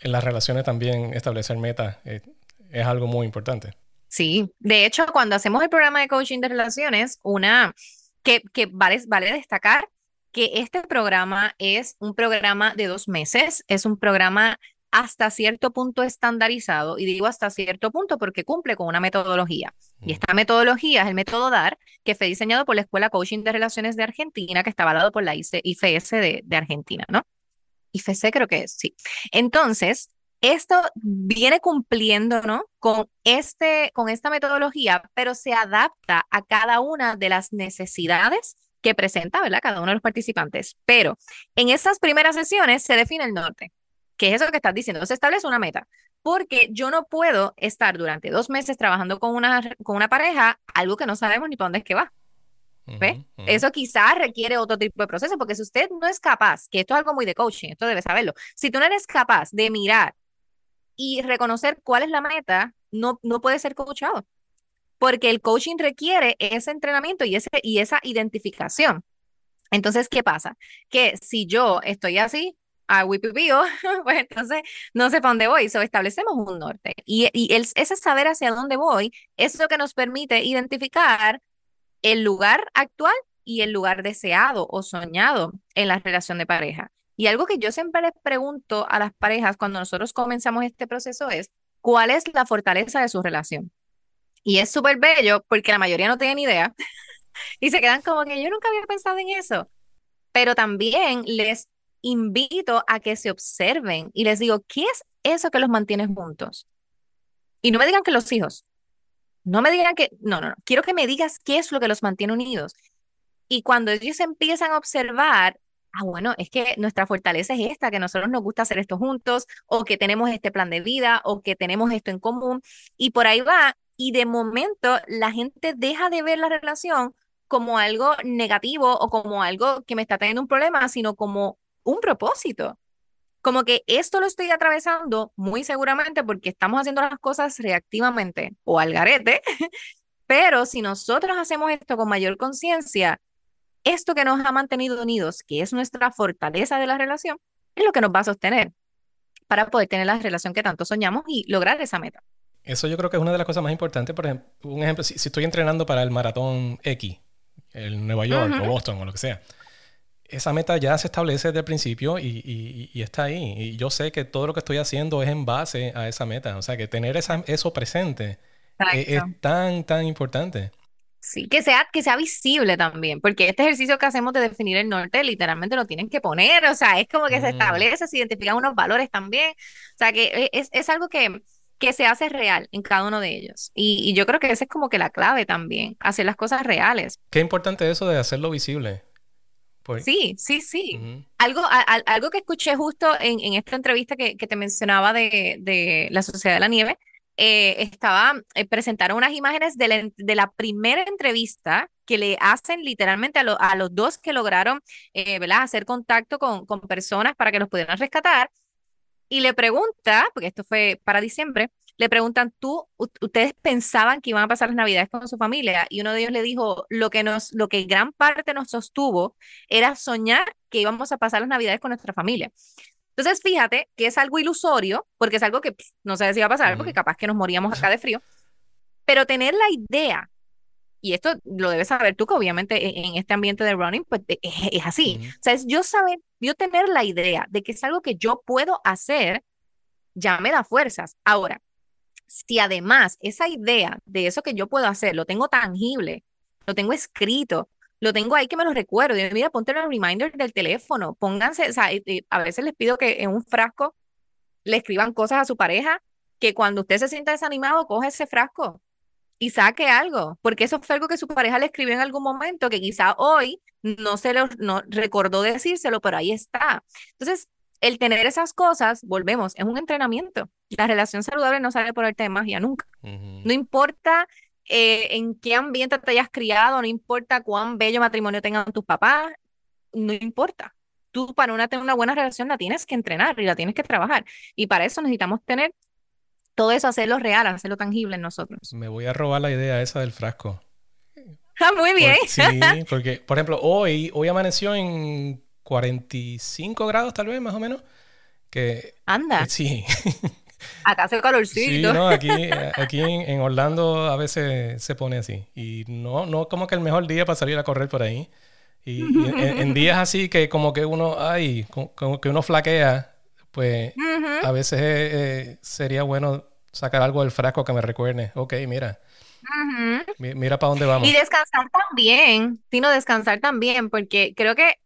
En las relaciones también establecer metas eh, es algo muy importante. Sí, de hecho, cuando hacemos el programa de coaching de relaciones, una que, que vale, vale destacar que este programa es un programa de dos meses, es un programa hasta cierto punto estandarizado, y digo hasta cierto punto porque cumple con una metodología. Y esta metodología es el método DAR, que fue diseñado por la Escuela Coaching de Relaciones de Argentina, que está avalado por la IFS de, de Argentina, ¿no? IFC creo que es, sí. Entonces, esto viene cumpliendo, ¿no? Con, este, con esta metodología, pero se adapta a cada una de las necesidades que presenta, ¿verdad? Cada uno de los participantes. Pero en esas primeras sesiones se define el norte que es eso que estás diciendo, se establece una meta, porque yo no puedo estar durante dos meses trabajando con una, con una pareja, algo que no sabemos ni para dónde es que va. ¿Ves? Eso quizás requiere otro tipo de proceso, porque si usted no es capaz, que esto es algo muy de coaching, esto debe saberlo, si tú no eres capaz de mirar y reconocer cuál es la meta, no, no puede ser coachado, porque el coaching requiere ese entrenamiento y, ese, y esa identificación. Entonces, ¿qué pasa? Que si yo estoy así, a Wipipio, pues entonces no sé para dónde voy. So, establecemos un norte. Y, y el, ese saber hacia dónde voy es lo que nos permite identificar el lugar actual y el lugar deseado o soñado en la relación de pareja. Y algo que yo siempre les pregunto a las parejas cuando nosotros comenzamos este proceso es, ¿cuál es la fortaleza de su relación? Y es súper bello porque la mayoría no tienen idea y se quedan como que yo nunca había pensado en eso. Pero también les invito a que se observen y les digo, ¿qué es eso que los mantiene juntos? Y no me digan que los hijos, no me digan que, no, no, no, quiero que me digas qué es lo que los mantiene unidos. Y cuando ellos empiezan a observar, ah, bueno, es que nuestra fortaleza es esta, que nosotros nos gusta hacer esto juntos, o que tenemos este plan de vida, o que tenemos esto en común, y por ahí va, y de momento la gente deja de ver la relación como algo negativo o como algo que me está teniendo un problema, sino como un propósito como que esto lo estoy atravesando muy seguramente porque estamos haciendo las cosas reactivamente o al garete, pero si nosotros hacemos esto con mayor conciencia, esto que nos ha mantenido unidos, que es nuestra fortaleza de la relación, es lo que nos va a sostener para poder tener la relación que tanto soñamos y lograr esa meta. Eso yo creo que es una de las cosas más importantes. Por ejemplo, un ejemplo, si, estoy entrenando para el maratón X, el Nueva York o Boston o lo que sea, esa meta ya se establece desde el principio y, está ahí. Y yo sé que todo lo que estoy haciendo es en base a esa meta. O sea, que tener esa, eso presente es, es, tan, tan importante. Sí, que sea, que sea visible también, porque este ejercicio que hacemos de definir el norte literalmente lo tienen que poner, o sea, es como que se establece, se identifican unos valores también, o sea, que e, es, es algo que, que se hace real en cada uno de ellos. Y, y, yo creo que esa es como que la clave también, hacer las cosas reales. Qué importante eso de hacerlo visible. Sí, sí, sí. algo, algo que escuché justo en, en esta entrevista que, que te mencionaba de, de, la Sociedad de la Nieve, eh, estaba, eh, presentaron unas imágenes de la, de la, primera entrevista que le hacen literalmente a, a los dos que lograron eh, ¿verdad? hacer contacto con, con personas para que los pudieran rescatar. Y le pregunta, porque esto fue para diciembre, le preguntan, ¿tú, ustedes pensaban que iban a pasar las navidades con su familia? Y uno de ellos le dijo, lo que nos, lo que gran parte nos sostuvo era soñar que íbamos a pasar las navidades con nuestra familia. Entonces, fíjate que es algo ilusorio, porque es algo que no sé si va a pasar, porque capaz que nos moríamos acá de frío, pero tener la idea, y esto lo debes saber tú, que obviamente e, en, este ambiente de running, pues e, e, es, así. O sea, es yo saber, yo tener la idea de que es algo que yo puedo hacer, ya me da fuerzas. Ahora, si además esa idea de eso que yo puedo hacer lo tengo tangible, lo tengo escrito, lo tengo ahí que me lo recuerdo, y mira, ponte los reminders del teléfono, pónganse, o sea, a veces les pido que en un frasco le escriban cosas a su pareja, que cuando usted se sienta desanimado, coge ese frasco y saque algo, porque eso fue algo que su pareja le escribió en algún momento, que quizá hoy no se lo no recordó decírselo, pero ahí está. Entonces, el tener esas cosas, volvemos, es un entrenamiento. La relación saludable no sale por el tema ya nunca. No importa eh, en qué ambiente te hayas criado, no importa cuán bello matrimonio tengan tus papás, no importa. Tú para una, tener una buena relación la tienes que entrenar y la tienes que trabajar. Y para eso necesitamos tener todo eso, hacerlo real, hacerlo tangible en nosotros. Me voy a robar la idea esa del frasco. Ah, muy bien. sí, porque, por ejemplo, hoy, hoy amaneció en 45 grados tal vez, más o menos. Que, Anda. sí. Acá hace calorcito. Sí, no, aquí, aquí en, Orlando a veces se pone así. Y no, no como que el mejor día para salir a correr por ahí. Y, en, días así que como que uno, ay, como que uno flaquea, pues a veces eh, sería bueno sacar algo del frasco que me recuerde. Ok, mira. Mira para dónde vamos. Y descansar también, sino descansar también, porque creo que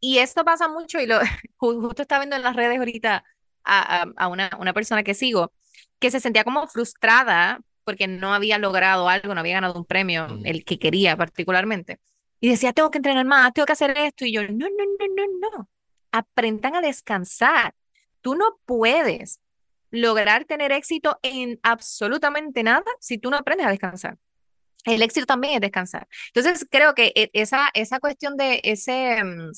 y esto pasa mucho y lo justo estaba viendo en las redes ahorita a, a, una, una, persona que sigo que se sentía como frustrada porque no había logrado algo, no había ganado un premio, mm. el que quería particularmente. Y decía, tengo que entrenar más, tengo que hacer esto. Y yo, no, no, no, no, no. Aprendan a descansar. Tú no puedes lograr tener éxito en absolutamente nada si tú no aprendes a descansar. el éxito también es descansar. Entonces, creo que e, esa, esa cuestión de ese, mm,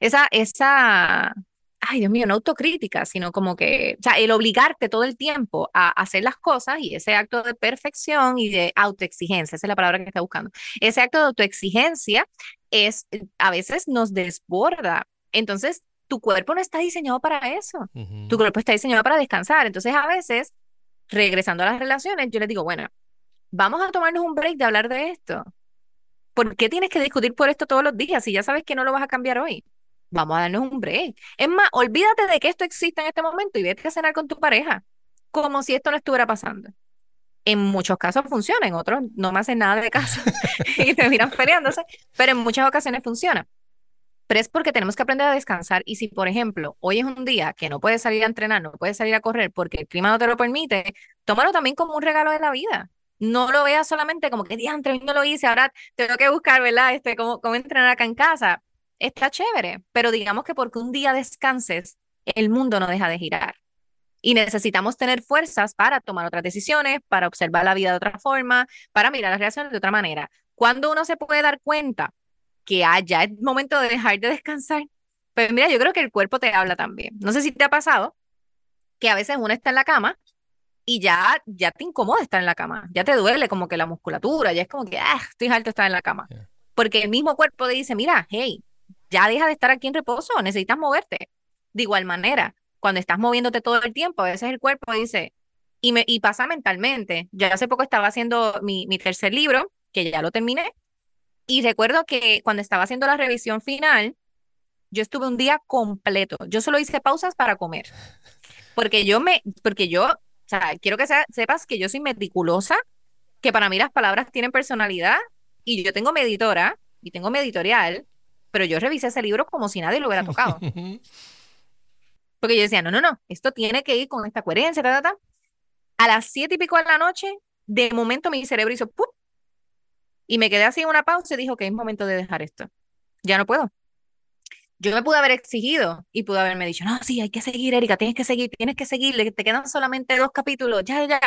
esa, esa, ay Dios mío, no autocrítica, sino como que, o sea, el obligarte todo el tiempo a hacer las cosas y ese acto de perfección y de autoexigencia, esa es la palabra que está buscando, ese acto de autoexigencia es, a veces nos desborda. Entonces, tu cuerpo no está diseñado para eso. Tu cuerpo está diseñado para descansar. Entonces, a veces, regresando a las relaciones, yo les digo, bueno, vamos a tomarnos un break de hablar de esto. ¿Por qué tienes que discutir por esto todos los días si ya sabes que no lo vas a cambiar hoy? Vamos a darnos un break. Es más, olvídate de que esto exista en este momento y vete a cenar con tu pareja, como si esto no estuviera pasando. En muchos casos funciona, en otros no me hacen nada de caso y terminan peleándose, pero en muchas ocasiones funciona. Pero es porque tenemos que aprender a descansar. Y si, por ejemplo, hoy es un día que no puedes salir a entrenar, no puedes salir a correr porque el clima no te lo permite, tómalo también como un regalo de la vida no lo veas solamente como que diantre, no lo hice, ahora tengo que buscar, ¿verdad? Este, cómo, cómo entrenar acá en casa. Está chévere, pero digamos que porque un día descanses, el mundo no deja de girar. Y necesitamos tener fuerzas para tomar otras decisiones, para observar la vida de otra forma, para mirar las relaciones de otra manera. Cuando uno se puede dar cuenta que ah, ya es momento de dejar de descansar, pues mira, yo creo que el cuerpo te habla también. No sé si te ha pasado que a veces uno está en la cama y ya, ya te incomoda estar en la cama, ya te duele como que la musculatura, ya es como que, ah, estoy alto estar en la cama. Porque el mismo cuerpo te dice, mira, hey, ya deja de estar aquí en reposo, necesitas moverte. De igual manera, cuando estás moviéndote todo el tiempo, a veces el cuerpo dice, y, me, y pasa mentalmente. Yo hace poco estaba haciendo mi, mi tercer libro, que ya lo terminé, y recuerdo que cuando estaba haciendo la revisión final, yo estuve un día completo. Yo solo hice pausas para comer. Porque yo me, porque yo o sea, quiero que sepas que yo soy meticulosa, que para mí las palabras tienen personalidad y yo tengo mi editora y tengo mi editorial, pero yo revisé ese libro como si nadie lo hubiera tocado. Porque yo decía, no, no, no, esto tiene que ir con esta coherencia, ta, ta, ta. A las siete y pico de la noche, de momento mi cerebro hizo ¡pum! Y me quedé así en una pausa y dijo que es momento de dejar esto. Ya no puedo yo me pude haber exigido y pude haberme dicho, no, sí, hay que seguir, Erika, tienes que seguir, tienes que seguir, te quedan solamente dos capítulos, ya, ya.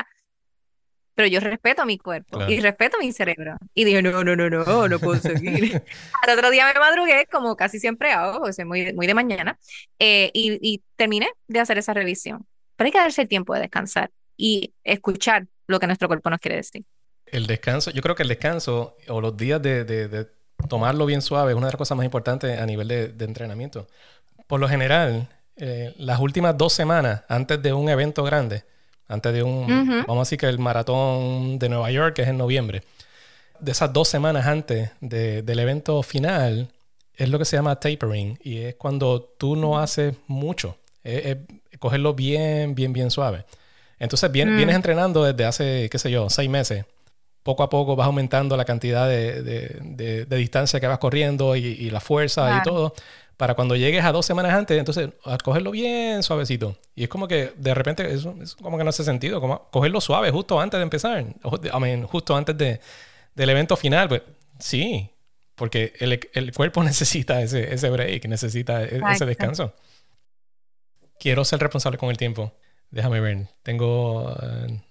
Pero yo respeto a mi cuerpo y respeto a mi cerebro. Y dije, no, no, no, no, no puedo seguir. Al otro día me madrugué, como casi siempre hago, pues muy, muy de mañana, eh, y, y terminé de hacer esa revisión. Pero hay que darse el tiempo de descansar y escuchar lo que nuestro cuerpo nos quiere decir. El descanso, yo creo que el descanso o los días de, de, de tomarlo bien suave es una de las cosas más importantes a nivel de, entrenamiento. Por lo general, eh, las últimas dos semanas antes de un evento grande, antes de un, vamos a decir que el maratón de Nueva York, que es en noviembre, de esas dos semanas antes del evento final, es lo que se llama tapering y es cuando tú no haces mucho, es, cogerlo bien, bien, bien suave. Entonces mm. vienes entrenando desde hace, qué sé yo, seis meses. Poco a poco vas aumentando la cantidad de, distancia que vas corriendo y, la fuerza y todo, para cuando llegues a dos semanas antes, entonces a cogerlo bien suavecito. Y es como que de repente eso, como que no hace sentido, como cogerlo suave justo antes de empezar, justo antes de, del evento final, pues sí, porque el, cuerpo necesita ese, ese break, necesita e, ese descanso. Quiero ser responsable con el tiempo. Déjame ver. Tengo... Eh,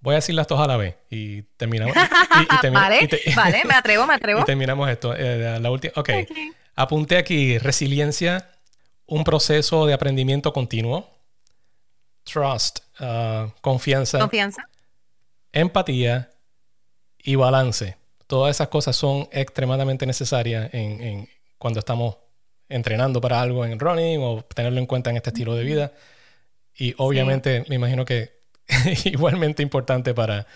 Voy a decirlas todas a la vez y terminamos. vale, vale, me atrevo, me atrevo. Y terminamos esto. Eh, la última. Okay. ok. Apunté aquí resiliencia, un proceso de aprendimiento continuo, trust, uh, confianza, confianza, empatía y balance. Todas esas cosas son extremadamente necesarias en, en, cuando estamos entrenando para algo en running o tenerlo en cuenta en este estilo de vida. Y obviamente me imagino que igualmente importante para,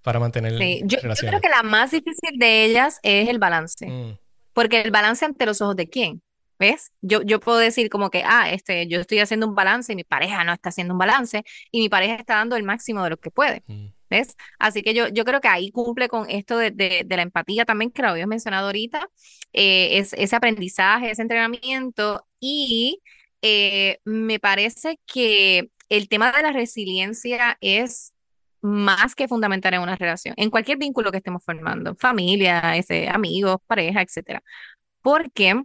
para mantener sí. yo, yo, creo que la más difícil de ellas es el balance. Mm. Porque el balance ante los ojos de quién, ¿ves? Yo, yo puedo decir como que, ah, este, yo estoy haciendo un balance y mi pareja no está haciendo un balance y mi pareja está dando el máximo de lo que puede. Mm. ¿Ves? Así que yo, yo creo que ahí cumple con esto de, de, la empatía también que lo habías mencionado ahorita, eh, es, ese aprendizaje, ese entrenamiento y eh, me parece que el tema de la resiliencia es más que fundamental en una relación, en cualquier vínculo que estemos formando, familia, ese, amigos, pareja, etcétera. Porque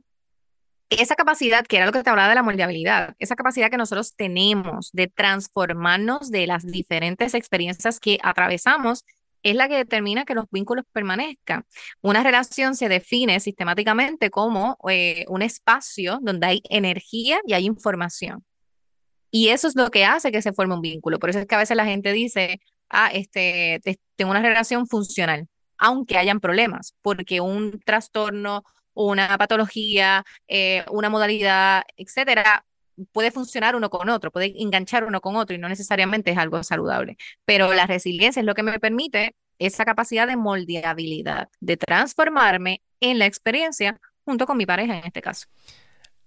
esa capacidad, que era lo que te hablaba de la moldeabilidad, esa capacidad que nosotros tenemos de transformarnos de las diferentes experiencias que atravesamos, es la que determina que los vínculos permanezcan. Una relación se define sistemáticamente como eh, un espacio donde hay energía y hay información. Y eso es lo que hace que se forme un vínculo. Por eso es que a veces la gente dice, ah, este, tengo una relación funcional, aunque hayan problemas, porque un trastorno, una patología, eh, una modalidad, etcétera, puede funcionar uno con otro, puede enganchar uno con otro y no necesariamente es algo saludable. Pero la resiliencia es lo que me permite esa capacidad de moldeabilidad, de transformarme en la experiencia junto con mi pareja en este caso.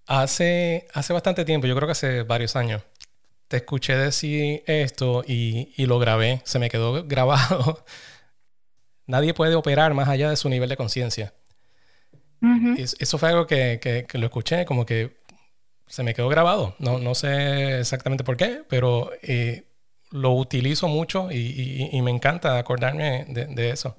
Hace, hace bastante tiempo, yo creo que hace varios años, te escuché decir esto y, lo grabé, se me quedó grabado. Nadie puede operar más allá de su nivel de conciencia. Eso fue algo que, que, lo escuché, como que se me quedó grabado. No, no sé exactamente por qué, pero eh, lo utilizo mucho y, me encanta acordarme de, eso.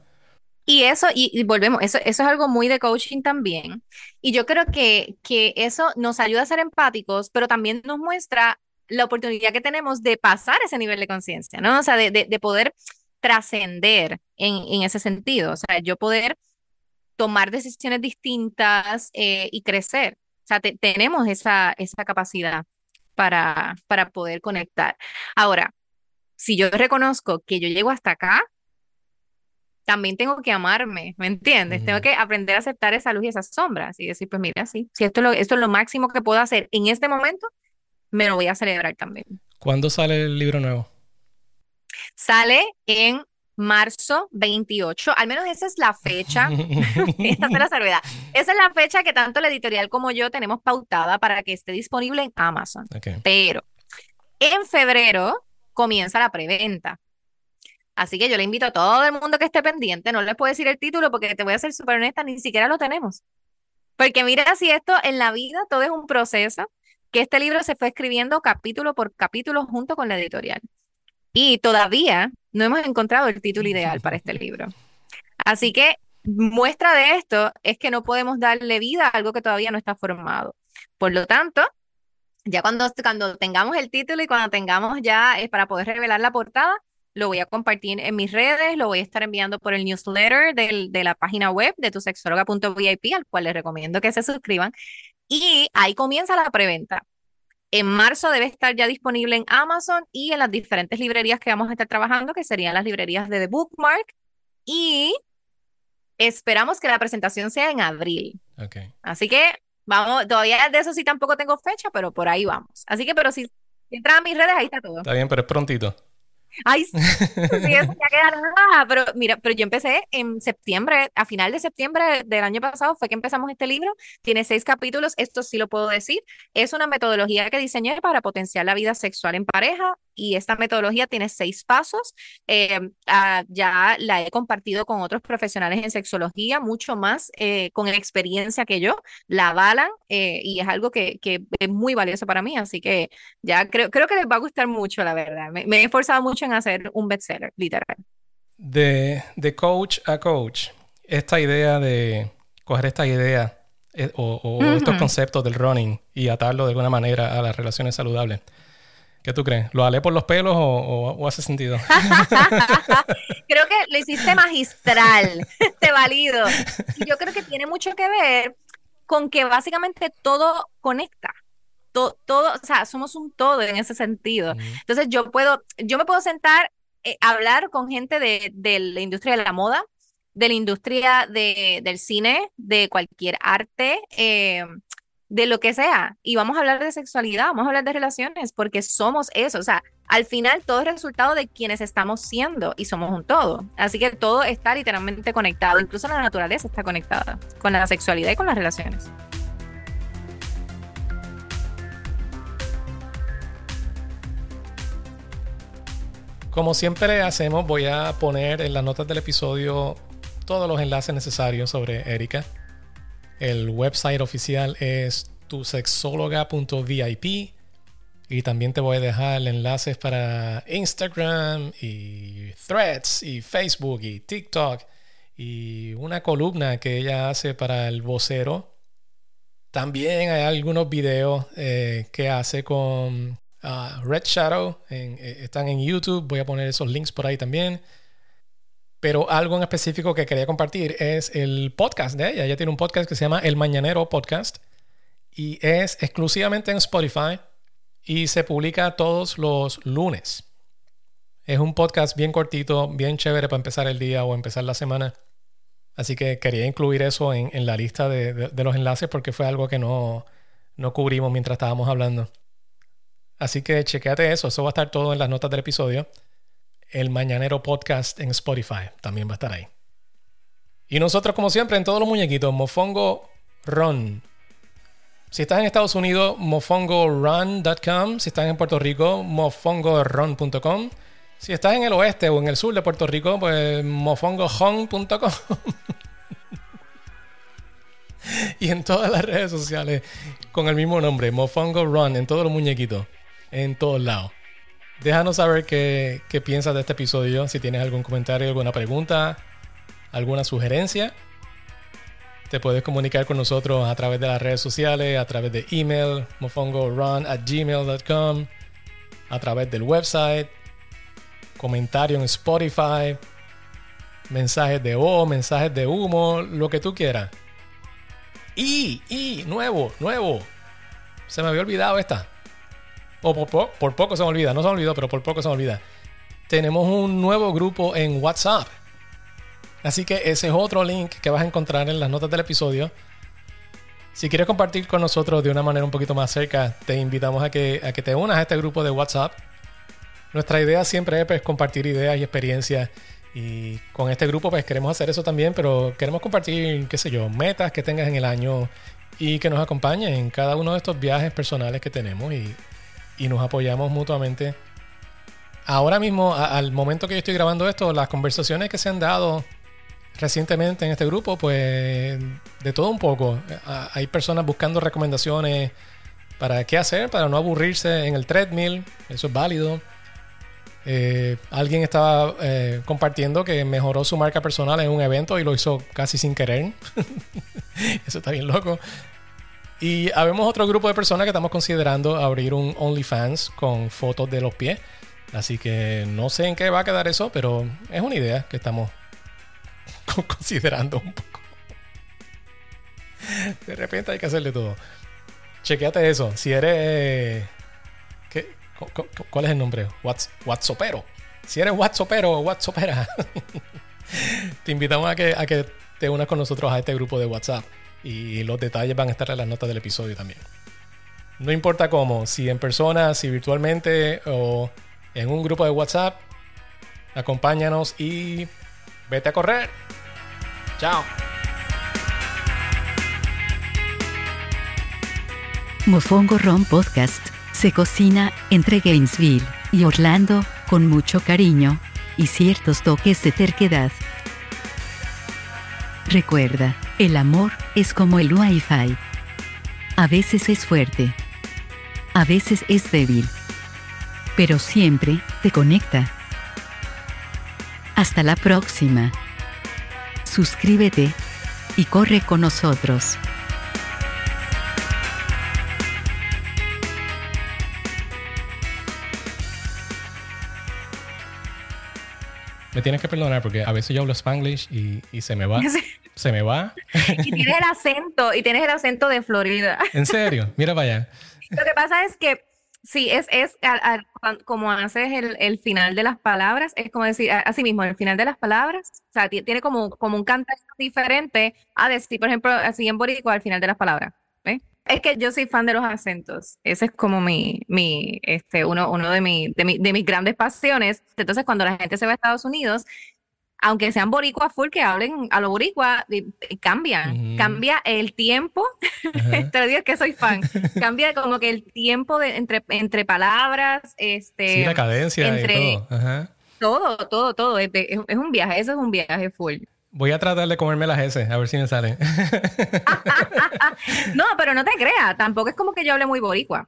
Y eso, y, volvemos, eso, eso, es algo muy de coaching también. Y yo creo que, que eso nos ayuda a ser empáticos, pero también nos muestra la oportunidad que tenemos de pasar ese nivel de conciencia, ¿no? O sea, de, de, poder trascender en, en, ese sentido. O sea, yo poder tomar decisiones distintas eh, y crecer. O sea, tenemos esa, esa capacidad para, para poder conectar. Ahora, si yo reconozco que yo llego hasta acá, también tengo que amarme, ¿me entiendes? Tengo que aprender a aceptar esa luz y esas sombras y decir, pues mira, sí, si esto es, lo, esto es lo máximo que puedo hacer en este momento, me lo voy a celebrar también. ¿Cuándo sale el libro nuevo? Sale en marzo 28, al menos esa es la fecha, esta es la salvedad, esa es la fecha que tanto la editorial como yo tenemos pautada para que esté disponible en Amazon. Pero en febrero comienza la preventa. Así que yo le invito a todo el mundo que esté pendiente, no les puedo decir el título porque te voy a ser súper honesta, ni siquiera lo tenemos. Porque mira si esto en la vida todo es un proceso, que este libro se fue escribiendo capítulo por capítulo junto con la editorial. Y todavía no hemos encontrado el título ideal para este libro. Así que muestra de esto es que no podemos darle vida a algo que todavía no está formado. Por lo tanto, ya cuando, cuando tengamos el título y cuando tengamos ya es para poder revelar la portada, lo voy a compartir en mis redes, lo voy a estar enviando por el newsletter de la página web de tusexóloga.vip, al cual les recomiendo que se suscriban. Y ahí comienza la preventa. En marzo debe estar ya disponible en Amazon y en las diferentes librerías que vamos a estar trabajando, que serían las librerías de The Bookmark. Y esperamos que la presentación sea en abril. Okay. Así que vamos, todavía de eso sí tampoco tengo fecha, pero por ahí vamos. Así que, pero si, entran a mis redes, ahí está todo. Está bien, pero es prontito. Ay, sí, eso ya queda nada. Pero mira, pero yo empecé en septiembre, a final de septiembre del año pasado fue que empezamos este libro. Tiene seis capítulos, esto sí lo puedo decir. Es una metodología que diseñé para potenciar la vida sexual en pareja y esta metodología tiene seis pasos. Eh, ah, ya la he compartido con otros profesionales en sexología, mucho más eh, con experiencia que yo, la avalan eh, y es algo que, que, es muy valioso para mí, así que ya creo, creo que les va a gustar mucho, la verdad. Me, he esforzado mucho en hacer un bestseller, literal. De, de coach a coach, esta idea de coger esta idea o, estos conceptos del running y atarlo de alguna manera a las relaciones saludables. ¿Qué tú crees? ¿Lo alé por los pelos o, hace sentido? creo que lo hiciste magistral, te valido. Y yo creo que tiene mucho que ver con que básicamente todo conecta. Todo, todo, o sea, somos un todo en ese sentido. Entonces yo puedo, yo me puedo sentar, eh, hablar con gente de, de, la industria de la moda, de la industria de, del cine, de cualquier arte, eh, de lo que sea. Y vamos a hablar de sexualidad, vamos a hablar de relaciones, porque somos eso. O sea, al final todo es resultado de quienes estamos siendo y somos un todo. Así que todo está literalmente conectado. Incluso la naturaleza está conectada con la sexualidad y con las relaciones. Como siempre hacemos, voy a poner en las notas del episodio todos los enlaces necesarios sobre Erika el website oficial es tusexóloga.vip y también te voy a dejar enlaces para Instagram y Threads y Facebook y TikTok y una columna que ella hace para el vocero. También hay algunos videos eh, que hace con ah, Red Shadow. Eh, están en YouTube. Voy a poner esos links por ahí también. Pero algo en específico que quería compartir es el podcast de ella. Ella tiene un podcast que se llama El Mañanero Podcast y es exclusivamente en Spotify y se publica todos los lunes. Es un podcast bien cortito, bien chévere para empezar el día o empezar la semana. Así que quería incluir eso en, la lista de, los enlaces porque fue algo que no, no cubrimos mientras estábamos hablando. Así que chequeate eso, eso va a estar todo en las notas del episodio. El Mañanero Podcast en Spotify también va a estar ahí. Y nosotros, como siempre, en todos los muñequitos, Mofongo Run. Si estás en Estados Unidos, mofongorun.com. Si estás en Puerto Rico, mofongorun.com. Si estás en el oeste o en el sur de Puerto Rico, pues mofongohome.com. y en todas las redes sociales con el mismo nombre, Mofongo Run, en todos los muñequitos, en todos lados. Déjanos saber qué, qué piensas de este episodio, si tienes algún comentario, alguna pregunta, alguna sugerencia. Te puedes comunicar con nosotros a través de las redes sociales, a través de email, mofongorun at gmail.com, a través del website, comentario en Spotify, mensajes de voz, mensajes de humo, lo que tú quieras. Y, y, nuevo, nuevo. Se me había olvidado esta. O por, poco se me olvida, no se me olvidó, pero por poco se me olvida. Tenemos un nuevo grupo en WhatsApp. Así que ese es otro link que vas a encontrar en las notas del episodio. Si quieres compartir con nosotros de una manera un poquito más cerca, te invitamos a que, a que te unas a este grupo de WhatsApp. Nuestra idea siempre es compartir ideas y experiencias. Y con este grupo pues queremos hacer eso también, pero queremos compartir, qué sé yo, metas que tengas en el año y que nos acompañen en cada uno de estos viajes personales que tenemos y, nos apoyamos mutuamente. Ahora mismo, al momento que yo estoy grabando esto, las conversaciones que se han dado recientemente en este grupo, pues de todo un poco. Hay personas buscando recomendaciones para qué hacer, para no aburrirse en el treadmill, eso es válido. Eh, alguien estaba eh, compartiendo que mejoró su marca personal en un evento y lo hizo casi sin querer. Eso está bien loco. Y habemos otro grupo de personas que estamos considerando abrir un OnlyFans con fotos de los pies. Así que no sé en qué va a quedar eso, pero es una idea que estamos considerando un poco. De repente hay que hacerle todo. Chequeate eso. Si eres ¿Cuál es el nombre? WhatsAppero. Si eres WhatsAppero o WhatsAppera, te invitamos a que, a que te unas con nosotros a este grupo de WhatsApp. Y los detalles van a estar en las notas del episodio también. No importa cómo, si en persona, si virtualmente o en un grupo de WhatsApp, acompáñanos y vete a correr. Chao. Mofongo Ron Podcast se cocina entre Gainesville y Orlando con mucho cariño y ciertos toques de terquedad. Recuerda, el amor es como el Wi-Fi. A veces es fuerte, a veces es débil, pero siempre te conecta. Hasta la próxima. Suscríbete y corre con nosotros. Me tienes que perdonar porque a veces yo hablo spanglish y, y se me va. Se me va. y tienes el acento, y tienes el acento de Florida. ¿En serio? Mira para allá. Lo que pasa es que sí, es, es como haces el, el, final de las palabras, es como decir, así mismo, el final de las palabras, o sea, tiene como, como un canto diferente a decir, por ejemplo, así en boricua al final de las palabras. Es que yo soy fan de los acentos. Ese es como mi, mi, este, uno, uno de, mi, de, mi, de mis grandes pasiones. Entonces, cuando la gente se va a Estados Unidos, aunque sean boricua full, que hablen a lo boricua, cambian. Cambia el tiempo. Te lo digo que soy fan. Cambia como que el tiempo de, entre, entre palabras, este. Sí, la cadencia entre, y todo. Todo, todo, todo. Es, es, un viaje. Eso es un viaje full. Voy a tratar de comerme las S, a ver si me salen. no, pero no te creas, tampoco es como que yo hable muy boricua.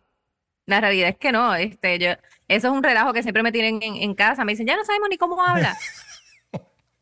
La realidad es que no, este, yo, eso es un relajo que siempre me tienen en, casa. Me dicen, ya no sabemos ni cómo habla.